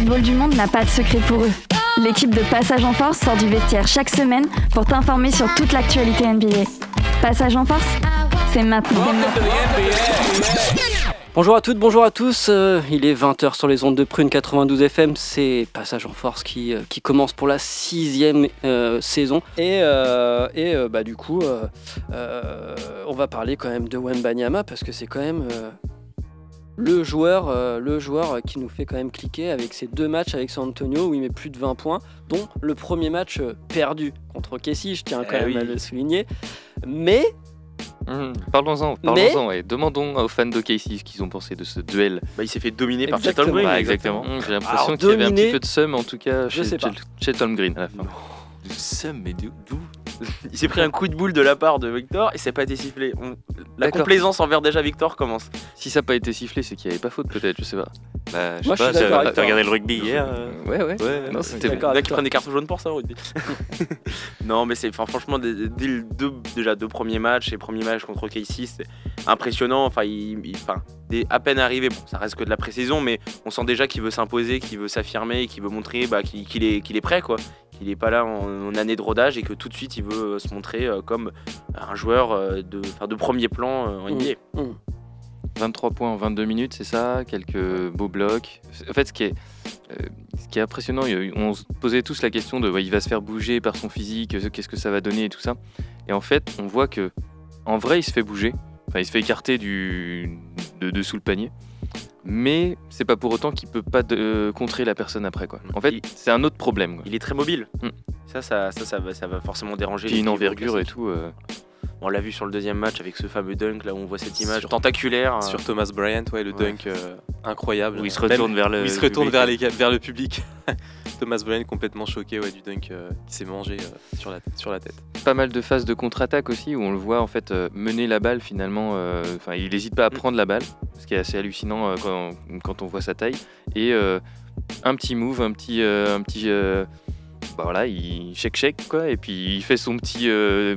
basketball du monde n'a pas de secret pour eux. L'équipe de Passage en Force sort du vestiaire chaque semaine pour t'informer sur toute l'actualité NBA. Passage en Force, c'est maintenant. Bonjour à toutes, bonjour à tous. Euh, il est 20h sur les ondes de Prune 92 FM. C'est Passage en Force qui, euh, qui commence pour la sixième euh, saison. Et, et bah, du coup, on va parler quand même de Wembanyama parce que c'est quand même le, joueur, euh, le joueur qui nous fait quand même cliquer avec ses deux matchs avec San Antonio où il met plus de 20 points, dont le premier match euh, perdu contre Kessie, je tiens quand Eh même à le souligner. Mais Hum, Parlons-en, parlons-en, ouais. Demandons aux fans de Casey ce qu'ils ont pensé de ce duel. Bah, il s'est fait dominer par Chet. Ouais, exactement. J'ai l'impression Alors, qu'il y avait un petit peu de seum, en tout cas, Je chez, sais pas. chez- chez Tom Green à la fin. Du seum, mais d'où Il s'est pris un coup de boule de la part de Victor et c'est pas été sifflé. On- La D'accord. complaisance envers déjà Victor commence. Si ça n'a pas été sifflé, c'est qu'il n'y avait pas faute, peut-être, je sais pas. Bah, je Moi, sais je suis pas, d'accord t'as avec t'as toi. regardé le rugby hier euh Ouais, ouais. Ouais, non, ouais, c'était d'accord. bon. Là avec qui toi. prennent des cartons jaunes pour ça au rugby. non, mais c'est enfin, franchement, dès, dès le deux, déjà deux premiers matchs, et premiers matchs contre KC, c'est impressionnant. Enfin, il, il- enfin, dès à peine arrivé, bon, ça reste que de la pré-saison, mais on sent déjà qu'il veut s'imposer, qu'il veut s'affirmer, qu'il veut montrer bah, qu'il qu'il est, qu'il est prêt, quoi. Qu'il n'est pas là en, en année de rodage et que tout de suite il veut euh, se montrer euh, comme un joueur euh, de, enfin, de premier plan euh, en NBA. hum, 23 points en 22 minutes, c'est ça? Quelques beaux blocs. En fait, ce qui est, euh, ce qui est impressionnant, il on se posait tous la question de ouais, il va se faire bouger par son physique, euh, qu'est-ce que ça va donner et tout ça. Et en fait, on voit que en vrai, il se fait bouger. Enfin, il se fait écarter du, de dessous le panier. Mais c'est pas pour autant qu'il peut pas de- euh, contrer la personne après. Quoi. En fait, Il- c'est un autre problème. quoi. Il est très mobile. Mm. Ça, ça, ça, ça, va, ça va forcément déranger. Puis une envergure et tout. euh, On l'a vu sur le deuxième match avec ce fameux dunk là où on voit cette image Sur- tentaculaire. euh, Sur Thomas Bryant, ouais, le Ouais. dunk euh, incroyable. Où il se Même- retourne vers le. où il se le retourne public. vers, les, vers le public. Thomas Bryant complètement choqué ouais, du dunk euh, qui s'est mangé euh, sur, la, sur la tête. pas mal de phases de contre-attaque aussi où on le voit en fait euh, mener la balle finalement. euh, Enfin, il n'hésite pas à prendre la balle, ce qui est assez hallucinant euh, quand, quand on voit sa taille. Et euh, un petit move, un petit, euh, un petit, euh, bah voilà, il shake shake quoi, et puis il fait son petit euh,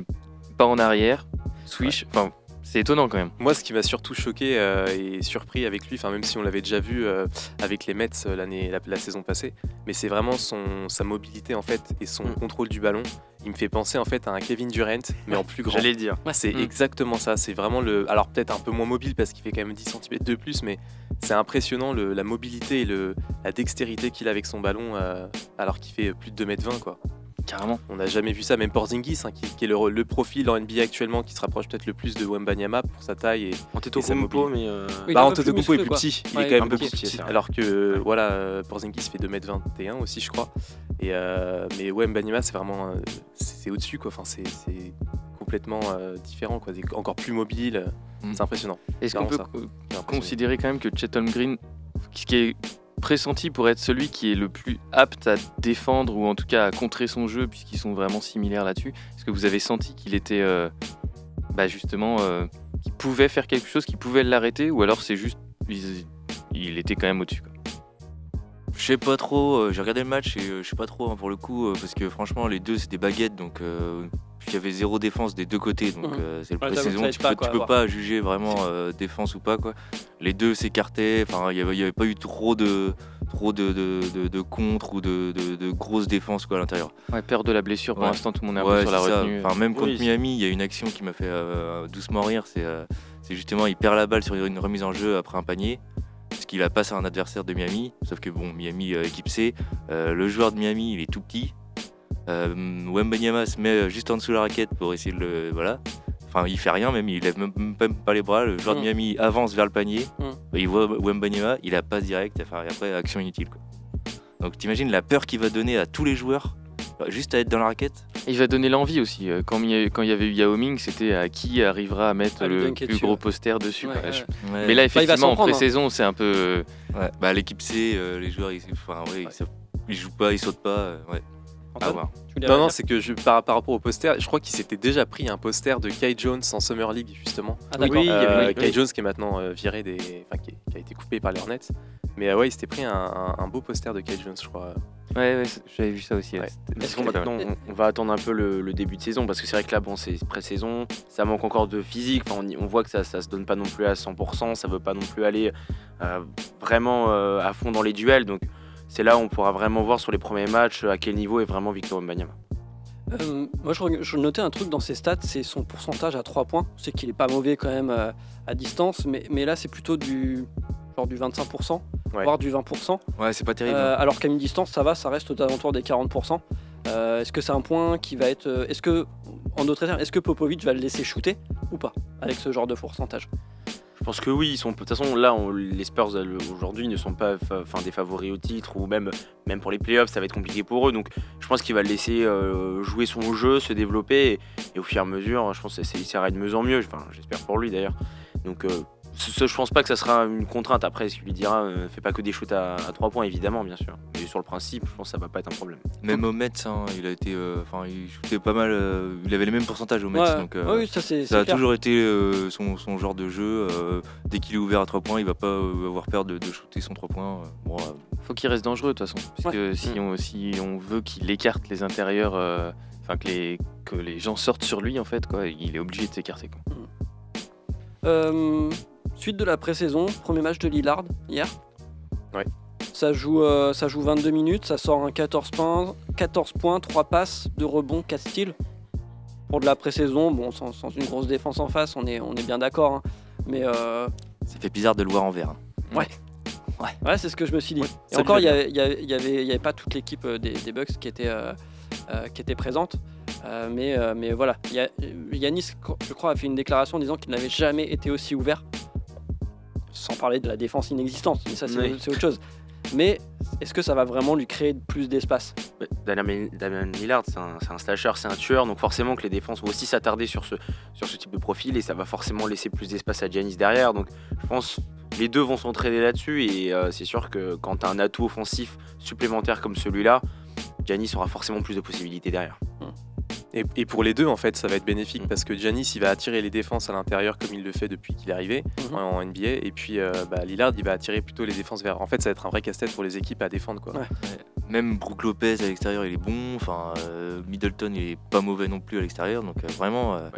pas en arrière, swish. Enfin, c'est étonnant quand même. Moi, ce qui m'a surtout choqué euh, et surpris avec lui, enfin même si on l'avait déjà vu euh, avec les Mets euh, l'année, la, la saison passée, mais c'est vraiment son, sa mobilité en fait et son Mm. contrôle du ballon. Il me fait penser en fait à un Kevin Durant, mais en plus grand. J'allais le dire. C'est Mm. exactement ça. C'est vraiment le. Alors peut-être un peu moins mobile parce qu'il fait quand même 10 cm de plus, mais c'est impressionnant le- la mobilité et le, la dextérité qu'il a avec son ballon euh, alors qu'il fait plus de 2m20 quoi. Carrément. On n'a jamais vu ça, même Porzingis, hein, qui, qui est le, le profil en NBA actuellement qui se rapproche peut-être le plus de Wembanyama pour sa taille. Et, Antetokounmpo, mais. euh, Oui, il est bah, un peu plus Antetokounmpo est plus quoi. petit, il Ouais, est quand même un peu plus petit. Alors que voilà, euh, Porzingis fait 2m21 aussi, je crois. Et euh, mais Wembanyama, c'est vraiment, euh, c'est au-dessus quoi. Enfin, c'est complètement euh, différent quoi. C'est encore plus mobile. Mm. C'est impressionnant. Est-ce qu'on peut considérer quand même que Chet Green, ce qui est pressenti pour être celui qui est le plus apte à défendre ou en tout cas à contrer son jeu puisqu'ils sont vraiment similaires là-dessus. Est-ce que vous avez senti qu'il était euh, bah justement euh, qu'il pouvait faire quelque chose, qu'il pouvait l'arrêter ou alors c'est juste il, était quand même au-dessus. Je sais pas trop, euh, j'ai regardé le match et je sais pas trop hein, pour le coup, parce que franchement les deux c'est des baguettes, donc il y avait zéro défense des deux côtés, donc Mhm. euh, c'est le Ouais, pré-saison, tu pas, peux, quoi, tu à peux voir. pas juger vraiment euh, défense ou pas quoi. Les deux s'écartaient, enfin il y avait, il y avait pas eu trop de trop de, de, de- de contre ou de, de, de grosses défenses quoi à l'intérieur. Ouais, peur de la blessure pour Ouais. l'instant tout le monde est un peu Ouais, sur la c'est ça. retenue. Enfin, même contre Oui, Miami, il y a une action qui m'a fait euh, doucement rire. C'est euh, c'est justement, il perd la balle sur une remise en jeu après un panier. Parce qu'il a passe à un adversaire de Miami. Sauf que bon, Miami euh, équipe C. euh, le joueur de Miami, il est tout petit. Euh, Wembanyama se met juste en dessous de la raquette pour essayer de le. Voilà. Enfin, il fait rien même, il lève même, même pas les bras. Le joueur Mm. de Miami avance vers le panier. Mm. Il voit Wembanyama, il a passe direct. Enfin, et après, action inutile. Quoi. Donc, t'imagines la peur qu'il va donner à tous les joueurs bah, juste à être dans la raquette? Il va donner l'envie aussi. Euh, Quand il y a- quand il y avait eu Yao Ming, c'était à qui arrivera à mettre À lui le plus dessus, gros poster dessus. Ouais, quoi. ouais. Je- Ouais. Mais là, effectivement, en hein. pré-saison, c'est un peu. Ouais. Bah, l'équipe C, euh, les joueurs, ils, enfin, ouais, ils, savent- ils jouent pas, ils sautent pas. euh, Antoine, voulais Non, non, c'est que je, par, par rapport au poster, je crois qu'il s'était déjà pris un poster de Kai Jones en Summer League, justement. Ah, d'accord. Oui, il y avait- Euh, oui, Kai oui. Jones qui est maintenant euh, viré des. Enfin, qui, qui a été coupé par les Hornets. Mais euh, ouais, il s'était pris un, un- un beau poster de Kyle Jones, je crois. Ouais, ouais, j'avais vu ça aussi. Ouais. Est-ce qu'on on, on va attendre un peu le, le début de saison parce que c'est vrai que là, bon, c'est pré-saison, ça manque encore de physique. Enfin, on, y- on voit que ça, ça se donne pas non plus à 100%, ça veut pas non plus aller euh, vraiment euh, à fond dans les duels. Donc, c'est là où on pourra vraiment voir sur les premiers matchs à quel niveau est vraiment Victor Wembanyama. Euh, moi, je, notais un truc dans ses stats, c'est son pourcentage à 3 points. C'est qu'il est pas mauvais quand même euh, à distance, mais, mais là, c'est plutôt du genre du 25%, Ouais. voire du 20%. Ouais, c'est pas terrible. Euh, alors qu'à mi-distance, ça va, ça reste aux alentours des 40%. Euh, est-ce que c'est un point qui va être. Est-ce que, en d'autres termes, est-ce que Popovic va le laisser shooter ou pas avec ce genre de pourcentage? Je pense que oui, ils sont, de toute façon, là, les Spurs aujourd'hui ne sont pas des favoris au titre ou même, pour les playoffs, ça va être compliqué pour eux. Donc, je pense qu'il va laisser euh, jouer son jeu, se développer et, au fur et à mesure, je pense que ça ira de mieux en mieux. J'espère pour lui d'ailleurs. Donc, euh, ce, ce- je pense pas que ça sera une contrainte. Après, ce qu'il lui dira, euh, fais pas que des shoots à, à 3 points, évidemment, bien sûr. Mais sur le principe, je pense que ça va pas être un problème. Même au Mets, hein, il a été, euh, enfin, il shootait pas mal. euh, il avait les mêmes pourcentages au Mets, Ouais, donc. euh, ouais, oui, ça c'est. Ça a clair. toujours été euh, son, son genre de jeu. euh, dès qu'il est ouvert à 3 points, il va pas euh, avoir peur de, de shooter son 3 points. euh, bon, euh, faut qu'il reste dangereux de toute façon. Parce que si, on, si on veut qu'il écarte les intérieurs, euh, enfin que, les, que les gens sortent sur lui, en fait, quoi, il est obligé de s'écarter. quoi. Euh, suite de la pré-saison, premier match de Lillard hier. Ouais. Ça joue, euh, ça joue 22 minutes, ça sort un 14 points, 14 points 3 passes, 2 rebonds, 4 steals. Pour de la pré-saison, bon, sans, sans une grosse défense en face, on est, on est bien d'accord. hein. Mais euh, ça fait bizarre de le voir en vert. hein. ouais, c'est ce que je me suis dit. Et encore, il n'y avait, y avait, y pas toute l'équipe euh, des, des Bucks qui était, euh, qui était présente. Mais, mais voilà, Il y a- Yanis, je crois, a fait une déclaration en disant qu'il n'avait jamais été aussi ouvert. Sans parler de la défense inexistante, mais ça c'est Oui. autre chose. Mais est-ce que ça va vraiment lui créer plus d'espace? Damian Lillard, c'est un, slasher, c'est un tueur, donc forcément que les défenses vont aussi s'attarder sur ce, sur ce type de profil et ça va forcément laisser plus d'espace à Giannis derrière. Donc je pense les deux vont s'entraider là-dessus et euh, c'est sûr que quand tu as un atout offensif supplémentaire comme celui-là, Giannis aura forcément plus de possibilités derrière. Et, et pour les deux, en fait, ça va être bénéfique Mm. parce que Giannis, il va attirer les défenses à l'intérieur comme il le fait depuis qu'il est arrivé Mhm. en, en NBA. Et puis euh, bah, Lillard, il va attirer plutôt les défenses vers. En fait, ça va être un vrai casse-tête pour les équipes à défendre. Quoi. Ouais. Même Brook Lopez à l'extérieur, il est bon. Enfin, euh, Middleton, il est pas mauvais non plus à l'extérieur. Donc euh, vraiment, euh,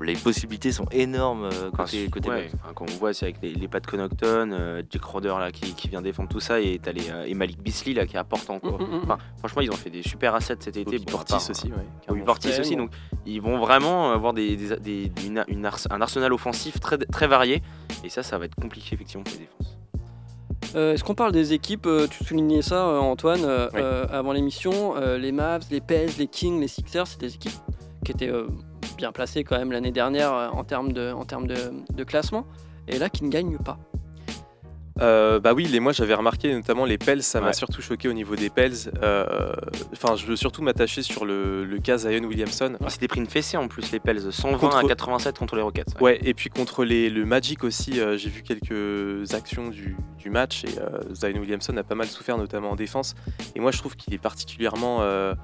les possibilités sont énormes euh, côté, Enfin, côté ouais, Bucks. enfin, quand on voit, c'est avec les, les pas de Connaughton, euh, Jack Roder là, qui, qui vient défendre tout ça et, t'as les, euh, et Malik Beasley là, qui est apportant. Quoi. Mm, mm, mm. Enfin, franchement, ils ont fait des super assets cet été. Bon, Portis part, aussi. Ouais, Portis aussi. Donc, ils vont vraiment avoir des, des- des- une- une ars- un arsenal offensif très, très varié. Et ça, ça va être compliqué effectivement pour les défenses. Euh, Est-ce qu'on parle des équipes euh, Tu soulignais ça, euh, Antoine, euh, Oui. euh, avant l'émission. euh, les Mavs, les Pels, les Kings, les Sixers, c'est des équipes qui étaient euh, bien placées quand même l'année dernière euh, en termes, de, en termes de, de classement. Et là, qui ne gagnent pas. Euh, bah oui, les, moi j'avais remarqué notamment les Pels, ça m'a surtout choqué au niveau des Pels. Euh, Enfin, je veux surtout m'attacher sur le, le cas Zion Williamson. S'étaient pris une fessée en plus, les Pels. 120 Contre- à 87 contre les Rockets. Ouais, et puis contre les, le Magic aussi, euh, j'ai vu quelques actions du, du match et euh, Zion Williamson a pas mal souffert, notamment en défense. Et moi je trouve qu'il est particulièrement. euh,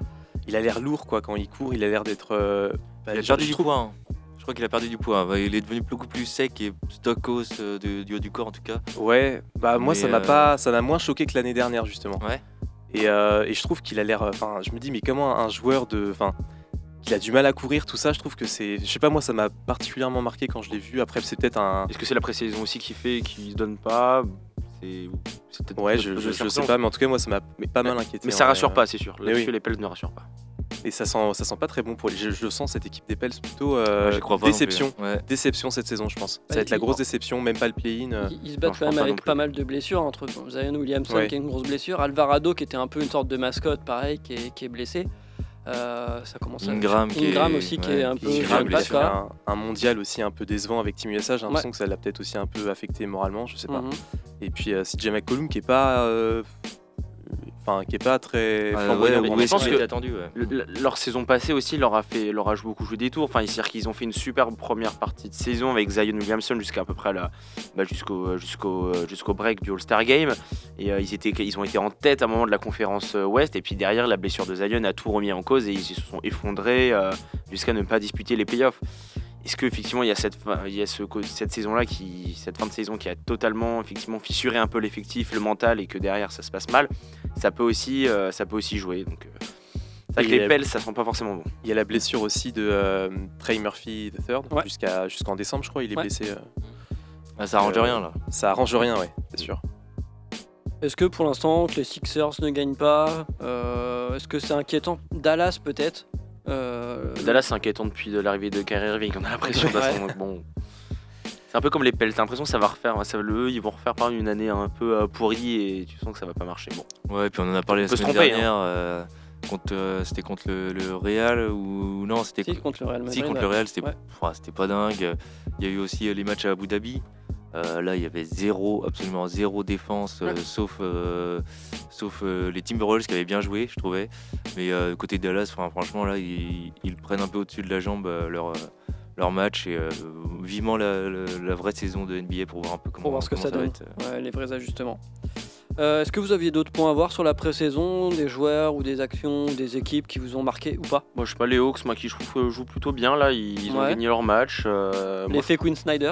il a l'air lourd quoi quand il court, il a l'air d'être. euh, bah, Il a je- perdu du trouve- poids. hein. Je crois qu'il a perdu du poids. Bah, Il est devenu beaucoup plus sec et stockos euh, du haut du corps en tout cas. Ouais, bah moi Mais, ça m'a euh, pas, ça m'a moins choqué que l'année dernière justement. Ouais. Et, euh, et je trouve qu'il a l'air, enfin, je me dis mais comment un joueur de, enfin, qu'il a du mal à courir, tout ça, je trouve que c'est, je sais pas moi ça m'a particulièrement marqué quand je l'ai vu. Après c'est peut-être un, Est-ce que c'est la pré-saison aussi qui fait qu'il se donne pas? C'est peut-être ouais, je, je- je sais pas, mais en tout cas moi ça m'a pas mais- mal inquiété. Mais ça en rassure pas, c'est sûr. Là-dessus, oui. les Pels ne rassurent pas. Et ça sent, ça sent pas très bon pour les. Je, je le sens cette équipe des Pels plutôt euh, crois pas déception. hein. Ouais. Déception cette saison, je pense. Ça Bah, va être la grosse déception, même pas le play-in. euh. Ils, ils se battent quand même pas avec pas mal de blessures entre bon, Zion Williamson Ouais. qui a une grosse blessure, Alvarado qui était un peu une sorte de mascotte, pareil, qui est, qui est blessé. Euh, ça commence à... Ingram qui est- Ingram aussi qui est un qui peu il a fait un, un mondial aussi un peu décevant avec Team USA. J'ai l'impression que ça l'a peut-être aussi un peu affecté moralement, je sais pas. Mhm. Et puis euh, CJ McCollum qui est pas, euh, enfin qui est pas très Euh, ouais, pour ouais, je pense que- attendu. ouais. Le- le- leur saison passée aussi leur a fait leur a beaucoup joué des tours. Enfin, c'est-à-dire qu'ils ont fait une superbe première partie de saison avec Zion Williamson jusqu'à à peu près la, bah, jusqu'au jusqu'au jusqu'au break du All-Star Game. Et euh, ils étaient ils ont été en tête à un moment de la conférence euh, Ouest. Et puis derrière la blessure de Zion a tout remis en cause et ils se sont effondrés euh, jusqu'à ne pas disputer les playoffs. Est-ce que effectivement il y a cette fin- il y a ce cette saison là qui cette fin de saison qui a totalement effectivement fissuré un peu l'effectif, le mental et que derrière ça se passe mal, ça peut aussi euh, ça peut aussi jouer. Donc euh, c'est vrai que Et les pelles ça sent pas forcément bon. Il y a la blessure aussi de euh, Trey Murphy III Ouais. jusqu'à jusqu'en décembre, je crois. Il est Ouais. blessé. euh, Ah, ça arrange Euh, rien là. ça arrange rien, ouais, c'est sûr. Est-ce que pour l'instant que les Sixers ne gagnent pas, euh, est-ce que c'est inquiétant? Dallas peut-être? Euh, Dallas c'est inquiétant depuis de l'arrivée de Kyrie Irving, on a l'impression donc bon. C'est un peu comme les pelles, t'as l'impression que ça va refaire, ça, le, ils vont refaire par une année un peu euh, pourrie et tu sens que ça va pas marcher. Bon, Ouais, puis on en a parlé la semaine tromper, hein. dernière. euh, contre, euh, c'était contre le, le Real ou non C'était Si, contre le Real Madrid. Si, contre ouais. le Real, c'était Ouais. Ouah, c'était pas dingue. Il y a eu aussi les matchs à Abu Dhabi. Euh, là, il y avait zéro, absolument zéro défense, euh, Ouais. sauf, euh, sauf euh, les Timberwolves qui avaient bien joué, je trouvais. Mais euh, côté Dallas, franchement, là, ils, ils prennent un peu au-dessus de la jambe euh, leur, leur match. Et euh, vivement la, la- la vraie saison de NBA pour voir un peu comment, Pour voir ce que ça va donne. être. euh. Ouais, les vrais ajustements. Euh, Est-ce que vous aviez d'autres points à voir sur la pré-saison, des joueurs ou des actions, ou des équipes qui vous ont marqué ou pas? Moi je sais pas, les Hawks, moi qui je trouve euh, jouent plutôt bien là, ils, ils ont Ouais. gagné leur match. euh, moi, L'effet Quinn Snyder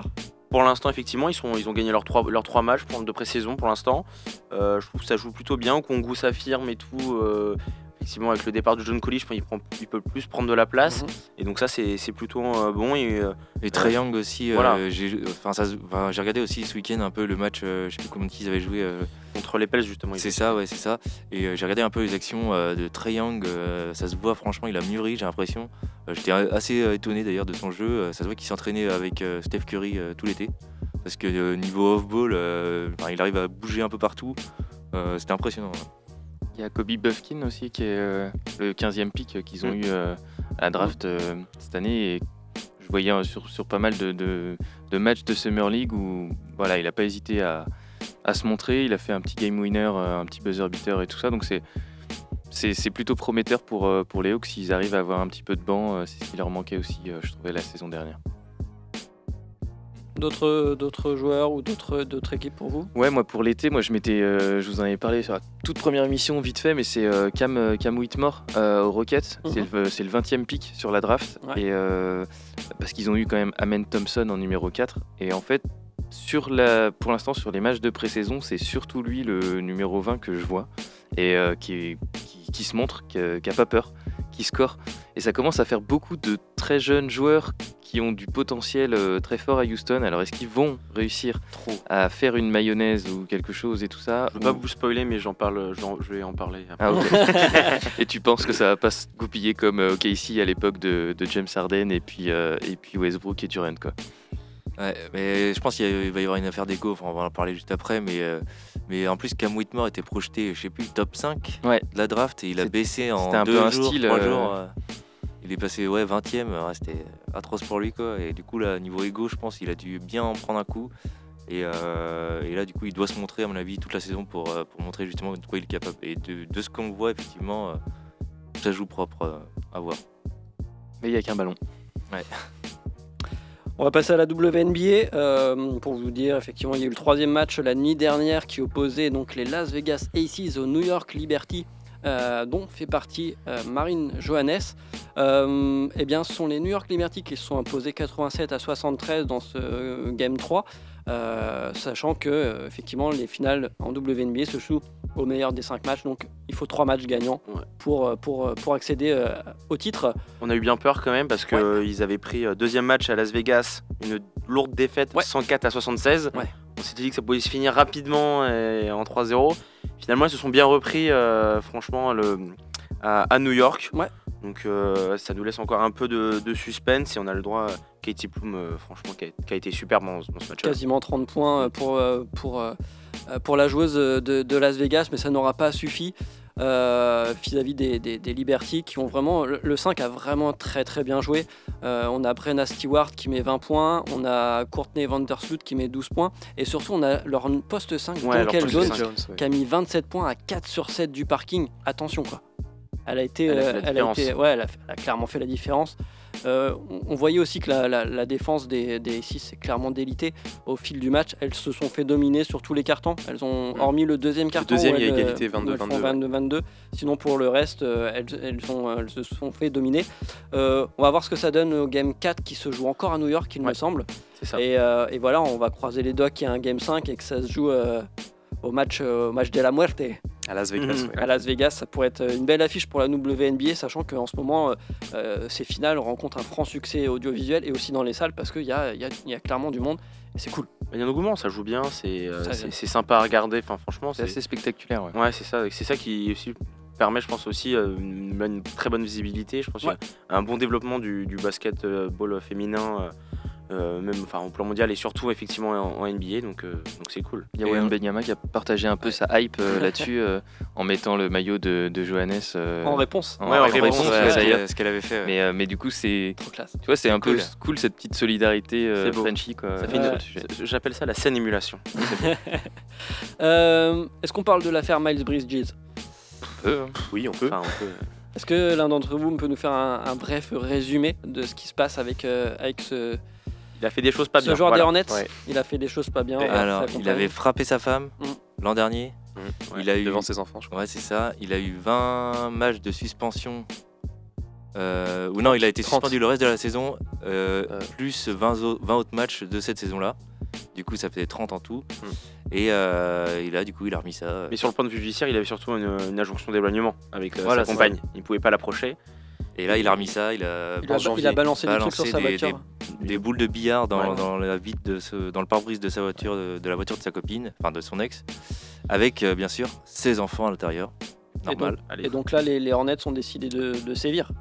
pour l'instant, effectivement, ils, ont gagné leurs trois, leurs trois matchs de pré-saison pour l'instant. Euh, je trouve ça joue plutôt bien. Kongu s'affirme et tout. euh, effectivement, avec le départ de John Colley, je pense qu'il prend- il peut plus prendre de la place. Mhm. Et donc, ça, c'est plutôt euh, bon. Et, euh, Et Trae Young aussi, euh, Voilà. j'ai regardé aussi ce week-end un peu le match, euh, je sais plus comment ils avaient joué. contre les Pels, justement. C'est ça, ouais, c'est ça. Et j'ai regardé un peu les actions de Trae Young. ça se voit, franchement, il a mûri, j'ai l'impression. J'étais assez étonné d'ailleurs de son jeu. Ça se voit qu'il s'entraînait avec Steph Curry tout l'été. Parce que niveau off-ball, il arrive à bouger un peu partout. Euh, C'était impressionnant. ouais. Il y a Kobe Buffkin aussi qui est euh, le 15e pick qu'ils ont Mm. eu euh, à la draft euh, cette année. Et je voyais sur, sur pas mal de, de- de matchs de Summer League où voilà, il n'a pas hésité à, à se montrer. Il a fait un petit game winner, un petit buzzer beater et tout ça. Donc c'est. C'est plutôt prometteur pour, pour les Hawks s'ils arrivent à avoir un petit peu de banc. C'est ce qui leur manquait aussi, je trouvais, la saison dernière. D'autres d'autres joueurs ou d'autres d'autres équipes pour vous? Ouais, moi pour l'été, moi je m'étais, euh, je vous en avais parlé sur la toute première émission vite fait, mais c'est euh, Cam, euh, Cam Whitmore euh, aux Rockets. C'est le, c'est le 20e pick sur la draft. Ouais. Et, parce qu'ils ont eu quand même Amen Thompson en numéro 4. Et en fait, sur la, pour l'instant, sur les matchs de pré-saison, c'est surtout lui le numéro 20 que je vois. Et qui, qui, qui se montre, qui n'a pas peur, qui score. Et ça commence à faire beaucoup de très jeunes joueurs qui ont du potentiel euh, très fort à Houston. Alors est-ce qu'ils vont réussir Trop. à faire une mayonnaise ou quelque chose et tout ça Je veux pas ou- vous spoiler, mais j'en parle, je vais en parler. après. Ah, et tu penses que ça va pas se goupiller comme euh, OKC à l'époque de, de James Harden et puis, euh, et puis Westbrook et Durant quoi? Ouais, mais je pense qu'il il va y avoir une affaire d'égo, enfin, on va en parler juste après, mais, euh, mais en plus Cam Whitmore était projeté, je sais plus, top 5 Ouais. de la draft et il a baissé en c'était un deux peu un jours, style, trois euh, jours. euh, il est passé ouais, 20ème, ouais, c'était atroce pour lui quoi. Et du coup là, niveau ego, je pense qu'il a dû bien en prendre un coup. Et, euh, et là, du coup, il doit se montrer, à mon avis, toute la saison pour, pour montrer justement de quoi il est capable. Et de, de ce qu'on voit, effectivement, ça joue propre à voir. Mais il y a qu'un ballon. On va passer à la WNBA euh, pour vous dire effectivement il y a eu le troisième match la nuit dernière qui opposait donc les Las Vegas Aces au New York Liberty euh, dont fait partie euh, Marine Johannes. Eh bien ce sont les New York Liberty qui se sont imposés 87 à 73 dans ce game 3 euh, sachant que euh, effectivement les finales en WNBA se jouent au meilleur des 5 matchs donc il faut 3 matchs gagnants Ouais. pour, euh, pour, pour accéder euh, au titre. On a eu bien peur quand même parce qu'ils avaient pris deuxième match à Las Vegas, une lourde défaite Ouais. 104 à 76. Ouais. On s'était dit que ça pouvait se finir rapidement et en 3-0. Finalement, ils se sont bien repris, franchement, le, à, à New York. Donc ça nous laisse encore un peu de, de suspense et on a le droit Katie Plum, euh, franchement, qui a, qui a été superbe dans, dans ce match. quasiment 30 points euh, pour, euh, pour, pour la joueuse de, de Las Vegas, mais ça n'aura pas suffi euh, vis-à-vis des, des, des Liberty qui ont vraiment. Le, le 5 a vraiment très très bien joué. Euh, on a Brenna Stewart qui met 20 points, on a Courtney Vandersloot qui met 12 points, et surtout on a leur poste 5, Ouais, Jones, cinq. Jones, ouais. qui a mis 27 points à 4 sur 7 du parking. Attention quoi. elle a été, Elle a fait la elle a différence. été- ouais, elle a, elle a clairement fait la différence. Euh, on, voyait aussi que la, la- la défense des, des 6 s'est clairement délitée au fil du match. Elles se sont fait dominer sur tous les cartons. Elles ont, hormis le deuxième carton, deuxième, où il y a elles, égalité, où elles font 22-22, 22-22. Sinon, pour le reste, euh, elles, elles ont- elles se sont fait dominer. Euh, on va voir ce que ça donne au game 4 qui se joue encore à New York, il me semble. Ça. Et, euh, et voilà, on va croiser les doigts qu'il y a un game 5 et que ça se joue euh, au, match, euh, au match de la muerte À Las Vegas, Mhm. ouais. à Las Vegas. Ça pourrait être une belle affiche pour la WNBA, sachant qu'en ce moment, euh, euh, ces finales rencontrent un franc succès audiovisuel et aussi dans les salles parce qu'il y a, il y a- il y a clairement du monde et c'est cool. Il y a un engouement, ça joue bien, c'est euh, sympa à regarder. Enfin, franchement, C'est c'est assez spectaculaire. Ouais. ouais, c'est ça. C'est ça qui aussi permet, je pense aussi, euh, une, une très bonne visibilité. Je pense qu'il y a un bon développement du, du basketball féminin, euh, euh, même enfin au plan mondial et surtout effectivement en, en NBA. Donc euh, donc c'est cool. Il y a Et, Wayne euh, Benyama qui a partagé un peu sa hype euh, là-dessus euh, en mettant le maillot de, de Johannes. euh, En réponse, en Ouais, en réponse, réponse, ouais, ce d'ailleurs. qu'elle- avait fait. ouais. Mais, euh, mais du coup, c'est. trop classe. Tu vois, c'est un peu Cool. cette petite solidarité euh. Frenchy, quoi. J'appelle ça la scène émulation. Euh, Est-ce qu'on parle de l'affaire Miles Bridges? Hein. Oui, on peut. Enfin, on peut- Est-ce que l'un d'entre vous peut nous faire un, un bref résumé de ce qui se passe avec, euh, avec ce, Il a fait des choses pas ce bien. joueur voilà. des Hornets Ouais. Il a fait des choses pas bien. Alors, il avait frappé sa femme Mm. l'an dernier. Mhm. Il a eu Devant ses enfants, je crois. Ouais, c'est ça. Il a eu 20 matchs de suspension. Euh, ou non, il a été 30. suspendu le reste de la saison, euh, Euh. plus 20, au- 20 autres matchs de cette saison-là. Du coup, ça faisait 30 en tout. Hmm. Et, euh, et là, du coup, il a remis ça. Mais sur le point de vue judiciaire, il avait surtout une, une injonction d'éloignement avec euh, Voilà, sa compagne. Il pouvait pas l'approcher. Et là, il a remis ça. Il a, Il a, janvier, il a balancé des trucs balancé sur sa des- voiture. des boules de billard dans, Ouais. dans la vitre de ce- dans le pare-brise de sa voiture, de, de la voiture de sa copine, enfin de son ex, avec euh, bien sûr ses enfants à l'intérieur. Normal. Et donc là, les, les Hornets ont décidé de, de sévir.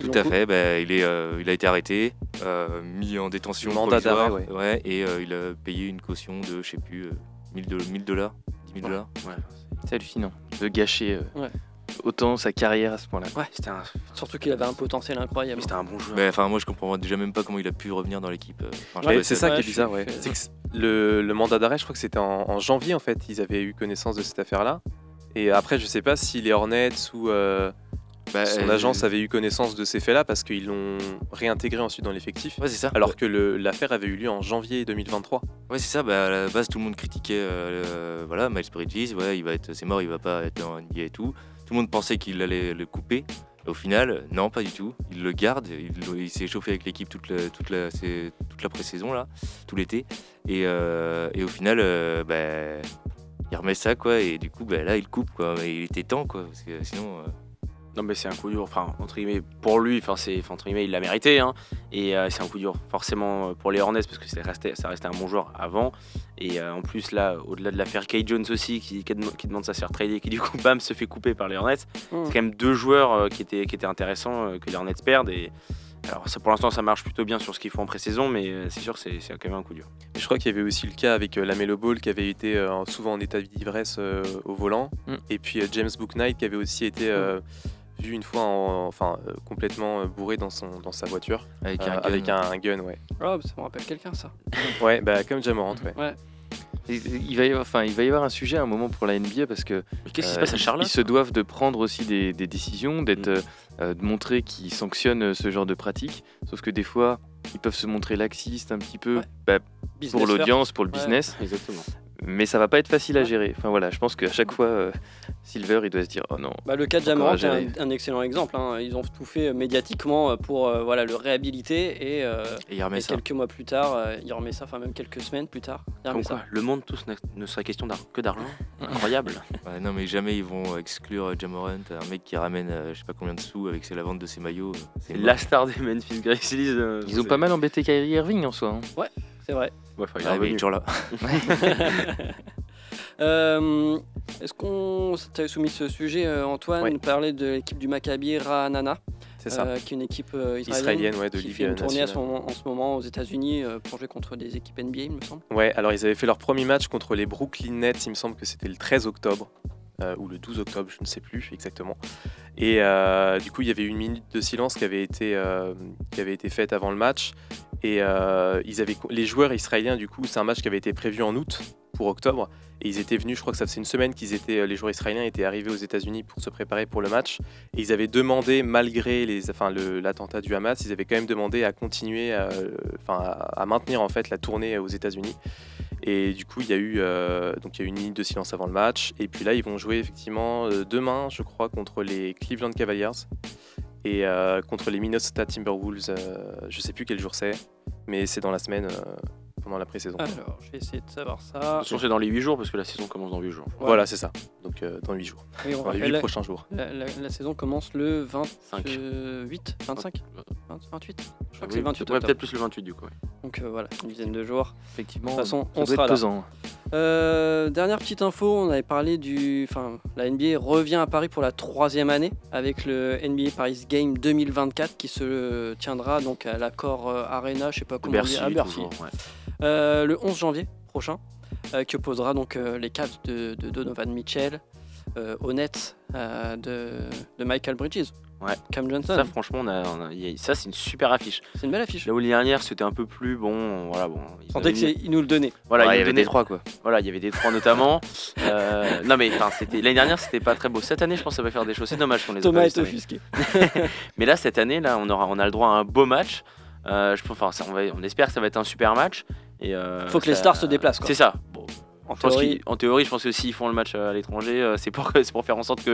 Ils Tout à fait, ben, il, est, euh, il a été arrêté, euh, mis en détention Mandat d'arrêt, ouais. et euh, il a payé une caution de, je sais plus, euh, 1000 do- 1000 dollars, 10 000 dollars. Ouais. C'est hallucinant de gâcher euh, Ouais. Autant sa carrière à ce point-là. Ouais, C'était un, surtout qu'il avait un potentiel incroyable. c'était un bon joueur. Enfin, moi, je comprends déjà même pas comment il a pu revenir dans l'équipe. euh. Enfin, Ouais, c'est ça qui est bizarre, ouais. que le, le mandat d'arrêt, je crois que c'était en, en janvier en fait, ils avaient eu connaissance de cette affaire-là. Et après, je sais pas si les Hornets ou euh, Bah, son euh, agence avait eu connaissance de ces faits-là parce qu'ils l'ont réintégré ensuite dans l'effectif. Ouais, c'est ça. Alors que l'affaire avait eu lieu en janvier 2023. Ouais, c'est ça. Bah, à la base, tout le monde critiquait euh, voilà, Miles Bridges. Ouais, il va être, c'est mort, il va pas être en NBA et tout. Tout le monde pensait qu'il allait le couper. Au final, non, pas du tout. Il le garde. Il, s'est chauffé avec l'équipe toute la, toute la, toute la pré-saison là, tout l'été. Et, euh, et au final, euh, bah, il remet ça quoi. Et du coup, bah, là, il coupe quoi. Mais il était temps quoi, sinon. euh, Non mais c'est un coup dur, enfin entre guillemets pour lui, enfin c'est enfin, entre guillemets il l'a mérité hein. et euh, c'est un coup dur forcément euh, pour les Hornets parce que c'est resté, ça restait un bon joueur avant et euh, en plus là au-delà de l'affaire Kay Jones aussi qui, qui, dem- qui demande sa se faire trader qui du coup bam se fait couper par les Hornets, Mm. c'est quand même deux joueurs euh, qui étaient qui étaient intéressants euh, que les Hornets perdent et alors ça pour l'instant ça marche plutôt bien sur ce qu'ils font en pré-saison mais euh, c'est sûr que c'est quand même un coup dur. Et je crois qu'il y avait aussi le cas avec euh, la Melo Ball qui avait été euh, souvent en état d'ivresse euh, au volant. Mm. Et puis euh, James Booknight qui avait aussi été euh, vu une fois en- enfin, euh, complètement euh, bourré dans, son, dans sa voiture. avec euh, un gun. avec un gun, ouais. Oh, ça me rappelle quelqu'un, ça. Ouais, bah, comme Jamorant, ouais. Ouais. Il va, y avoir, enfin, il va y avoir un sujet à un moment pour la NBA parce que qu'est-ce qui se passe à Charlotte Ils se doivent de prendre aussi des, des décisions, d'être, Mm. euh, de montrer qu'ils sanctionnent ce genre de pratique. Sauf que des fois, ils peuvent se montrer laxistes un petit peu Ouais. bah, Business pour l'audience, pour le Ouais. business. Exactement. Mais ça va pas être facile à gérer. Enfin voilà, je pense qu'à chaque fois, euh, Silver, il doit se dire oh non. Bah, le cas de à est un, excellent exemple. hein. Ils ont tout fait euh, médiatiquement euh, pour euh, voilà, le réhabiliter et, euh, Et il remet et ça. quelques mois plus tard, euh, il remet ça, enfin même quelques semaines plus tard, il Comme remet quoi, ça. le monde tous ne, serait question que d'argent. Incroyable. Ouais, non, mais jamais ils vont exclure Jamorant, un mec qui ramène euh, je sais pas combien de sous avec la vente de ses maillots. C'est La star des Memphis Grizzlies. euh, Ils ont pas mal embêté Kyrie Irving en soi. hein. C'est vrai. Ouais, enfin, il est Ouais, toujours là. Euh, Est-ce qu'on t'avait soumis ce sujet, euh, Antoine, nous parler de l'équipe du Maccabi Ranana, C'est ça. euh, qui est une équipe euh, israélienne, Israélienne, ouais, de qui Ligue fait une tournée à ce nationale. moment- en ce moment aux États-Unis euh, pour jouer contre des équipes NBA, il me semble. Ouais, alors ils avaient fait leur premier match contre les Brooklyn Nets, il me semble que c'était le 13 octobre, ou le 12 octobre, je ne sais plus exactement. Et du coup, il y avait une minute de silence qui avait été, qui avait été faite avant le match. Et ils avaient, les joueurs israéliens, du coup, c'est un match qui avait été prévu en août octobre. Et ils étaient venus, je crois que ça faisait une semaine qu'ils étaient, les joueurs israéliens étaient arrivés aux États-Unis pour se préparer pour le match. Et ils avaient demandé, malgré les, enfin, l'attentat du Hamas, ils avaient quand même demandé à continuer, à, enfin, à, maintenir en fait la tournée aux États-Unis. Et du coup, il y a eu euh, donc il y a eu une minute de silence avant le match. Et puis là, ils vont jouer effectivement euh, demain, je crois, contre les Cleveland Cavaliers et euh, contre les Minnesota Timberwolves. euh, je sais plus quel jour c'est, mais c'est dans la semaine euh, pendant la pré-saison. Alors, je vais essayer de savoir ça. Attention, c'est dans les 8 jours parce que la saison commence dans 8 jours. Voilà, c'est ça. Donc euh, dans 8 jours, Oui, on dans les rappelle, 8 prochains jours. la, la- la saison commence le Cinq. 28, 25, 20, 28. Je crois que Oui, c'est 28 ouais, peut-être plus le 28 du coup. ouais. Donc euh, voilà, une dizaine de jours. Effectivement, De toute façon, on sera là. pesant. Euh, dernière petite info, on avait parlé du. Enfin, la NBA revient à Paris pour la troisième année avec le NBA Paris Game 2024 qui se tiendra donc à l'accord euh, Arena, je sais pas comment Bercy, dire, à Bercy, toujours, ouais. Euh, le 11 janvier prochain, euh, qui opposera donc les Cavs de, de Donovan Mitchell euh, de, de Michael Bridges. Ouais. Cam Johnson. Ça, franchement, on a, on a- y a- ça c'est une super affiche. c'est une belle affiche. Là où l'année dernière, c'était un peu plus bon. Voilà, bon. ils avaient que mis- nous le donnaient. Voilà, ils il y nous avait donnaient- des trois quoi. Voilà, il y avait des trois notamment. Euh, non mais enfin, c'était l'année dernière, c'était pas très beau. Cette année, je pense que ça va faire des choses. C'est dommage qu'on les ait Thomas pas est vus cette année. offusqué. Mais là, cette année, là, on aura, on a le droit à un beau match. Euh, je pense, enfin, ça, on, va- on espère que ça va être un super match. Et euh, Faut que les ça- stars se déplacent, quoi. C'est ça. Bon, En je pense théorie, en théorie, je pense que s'ils font le match à l'étranger, euh, c'est pour, c'est pour faire en sorte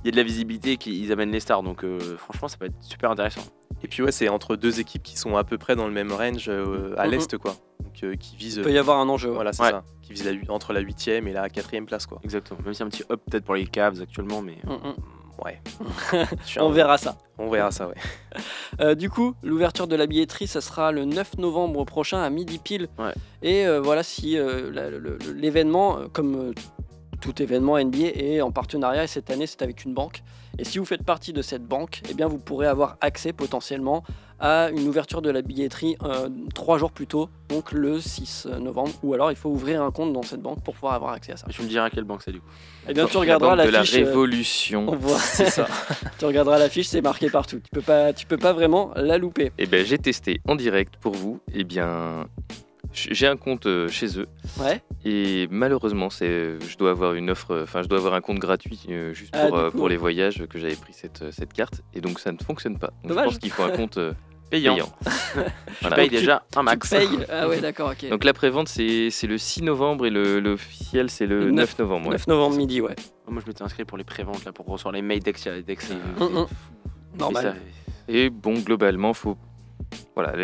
qu'il y ait de la visibilité, qu'ils amènent les stars. Donc, euh, franchement, ça va être super intéressant. Et puis ouais, c'est entre deux équipes qui sont à peu près dans le même range euh, à l'est quoi. Donc euh, qui visent il peut y avoir un enjeu. voilà, c'est Ouais. ça, qui la hu- entre la huitième et la quatrième place quoi. Exactement. Même si un petit up peut-être pour les Cavs actuellement, mais Mm. Ouais. On un- verra ça. On verra ça, ouais. Euh, du coup, l'ouverture de la billetterie, ça sera le 9 novembre prochain à midi pile. Ouais. Et euh, voilà, si euh, la- le- le- l'événement, comme euh, tout événement NBA, est en partenariat, et cette année, c'est avec une banque. Et si vous faites partie de cette banque, eh bien, vous pourrez avoir accès potentiellement à une ouverture de la billetterie euh, trois jours plus tôt, donc le 6 novembre. Ou alors, il faut ouvrir un compte dans cette banque pour pouvoir avoir accès à ça. tu me diras à quelle banque c'est du coup. Et bien, tu La regarderas de la l'affiche. euh, révolution. on voit, c'est ça. tu regarderas l'affiche, c'est marqué partout. Tu peux pas, tu peux pas vraiment la louper. Et ben j'ai testé en direct pour vous. Et bien j'ai un compte euh, chez eux Ouais. et malheureusement c'est je dois avoir une offre enfin je dois avoir un compte gratuit euh, juste Ah, pour, euh, pour les voyages que j'avais pris cette, euh, cette carte et donc ça ne fonctionne pas. Donc, Dommage. je pense qu'il faut un compte euh, Payant. payant. Donc, tu- déjà un max. Ah ouais, d'accord, ok. Donc la prévente c'est c'est le 6 novembre et le- l'officiel c'est le Le 9 novembre. ouais. 9 novembre midi, ouais. Moi, je m'étais inscrit pour les préventes là pour recevoir les mails Hum, hum. Mais Normal. Et bon, globalement, faut. Voilà,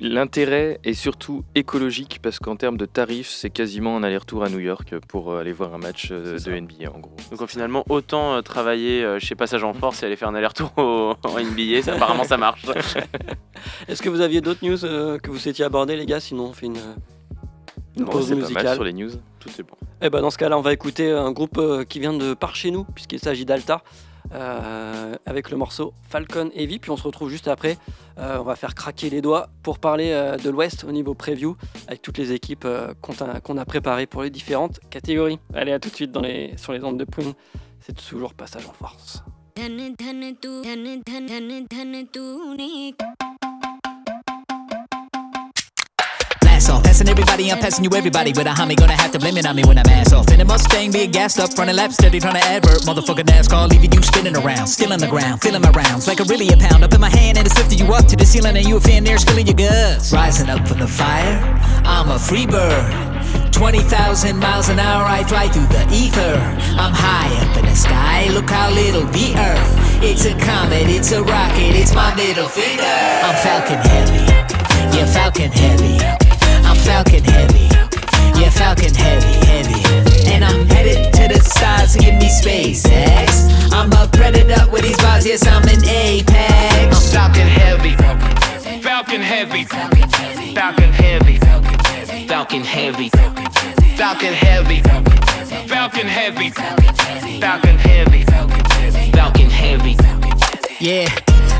l'intérêt est surtout écologique parce qu'en termes de tarifs, c'est quasiment un aller-retour à New York pour euh, aller voir un match euh, de ça. NBA en gros. Donc euh, finalement, autant travailler chez Passage en Force et aller faire un aller-retour en NBA, ça, apparemment ça marche. Est-ce que vous aviez d'autres news euh, que vous souhaitiez aborder, les gars? Sinon, on fait une, pause c'est pas mal musicale. sur les news. Tout est bon. Eh ben, dans ce cas-là, on va écouter un groupe qui vient de par chez nous, puisqu'il s'agit d'Alta, euh, avec le morceau Falcon Heavy. Puis on se retrouve juste après. Euh, on va faire craquer les doigts pour parler euh, de l'Ouest au niveau preview, avec toutes les équipes euh, qu'on a, préparées pour les différentes catégories. Allez, à tout de suite sur les ondes de Prune. C'est toujours passage en force. off. Passing everybody, I'm passing you everybody. With a homie, gonna have to blame it on me when I'm ass off. In a Mustang, being gassed up, running laps, steady trying to advert. Motherfucker, NASCAR, leaving you spinning around. Still on the ground, filling my rounds like a really a pound. Up in my hand, and it's lifted you up to the ceiling, and you a fan there spilling your guts. Rising up from the fire, I'm a free bird. 20,000 miles an hour, I fly through the ether. I'm high up in the sky, look how little the earth. It's a comet, it's a rocket, it's my middle finger. I'm Falcon Heavy, yeah, Falcon Heavy. Falcon Heavy, yeah, Falcon Heavy, heavy. And I'm headed to the stars to give me SpaceX. I'm a predator with these bars, yes, I'm an apex. I'm Falcon Heavy, Falcon Heavy. Falcon Heavy. Falcon Heavy. Falcon Heavy. Falcon Heavy. Falcon Heavy. Falcon Heavy. Yeah.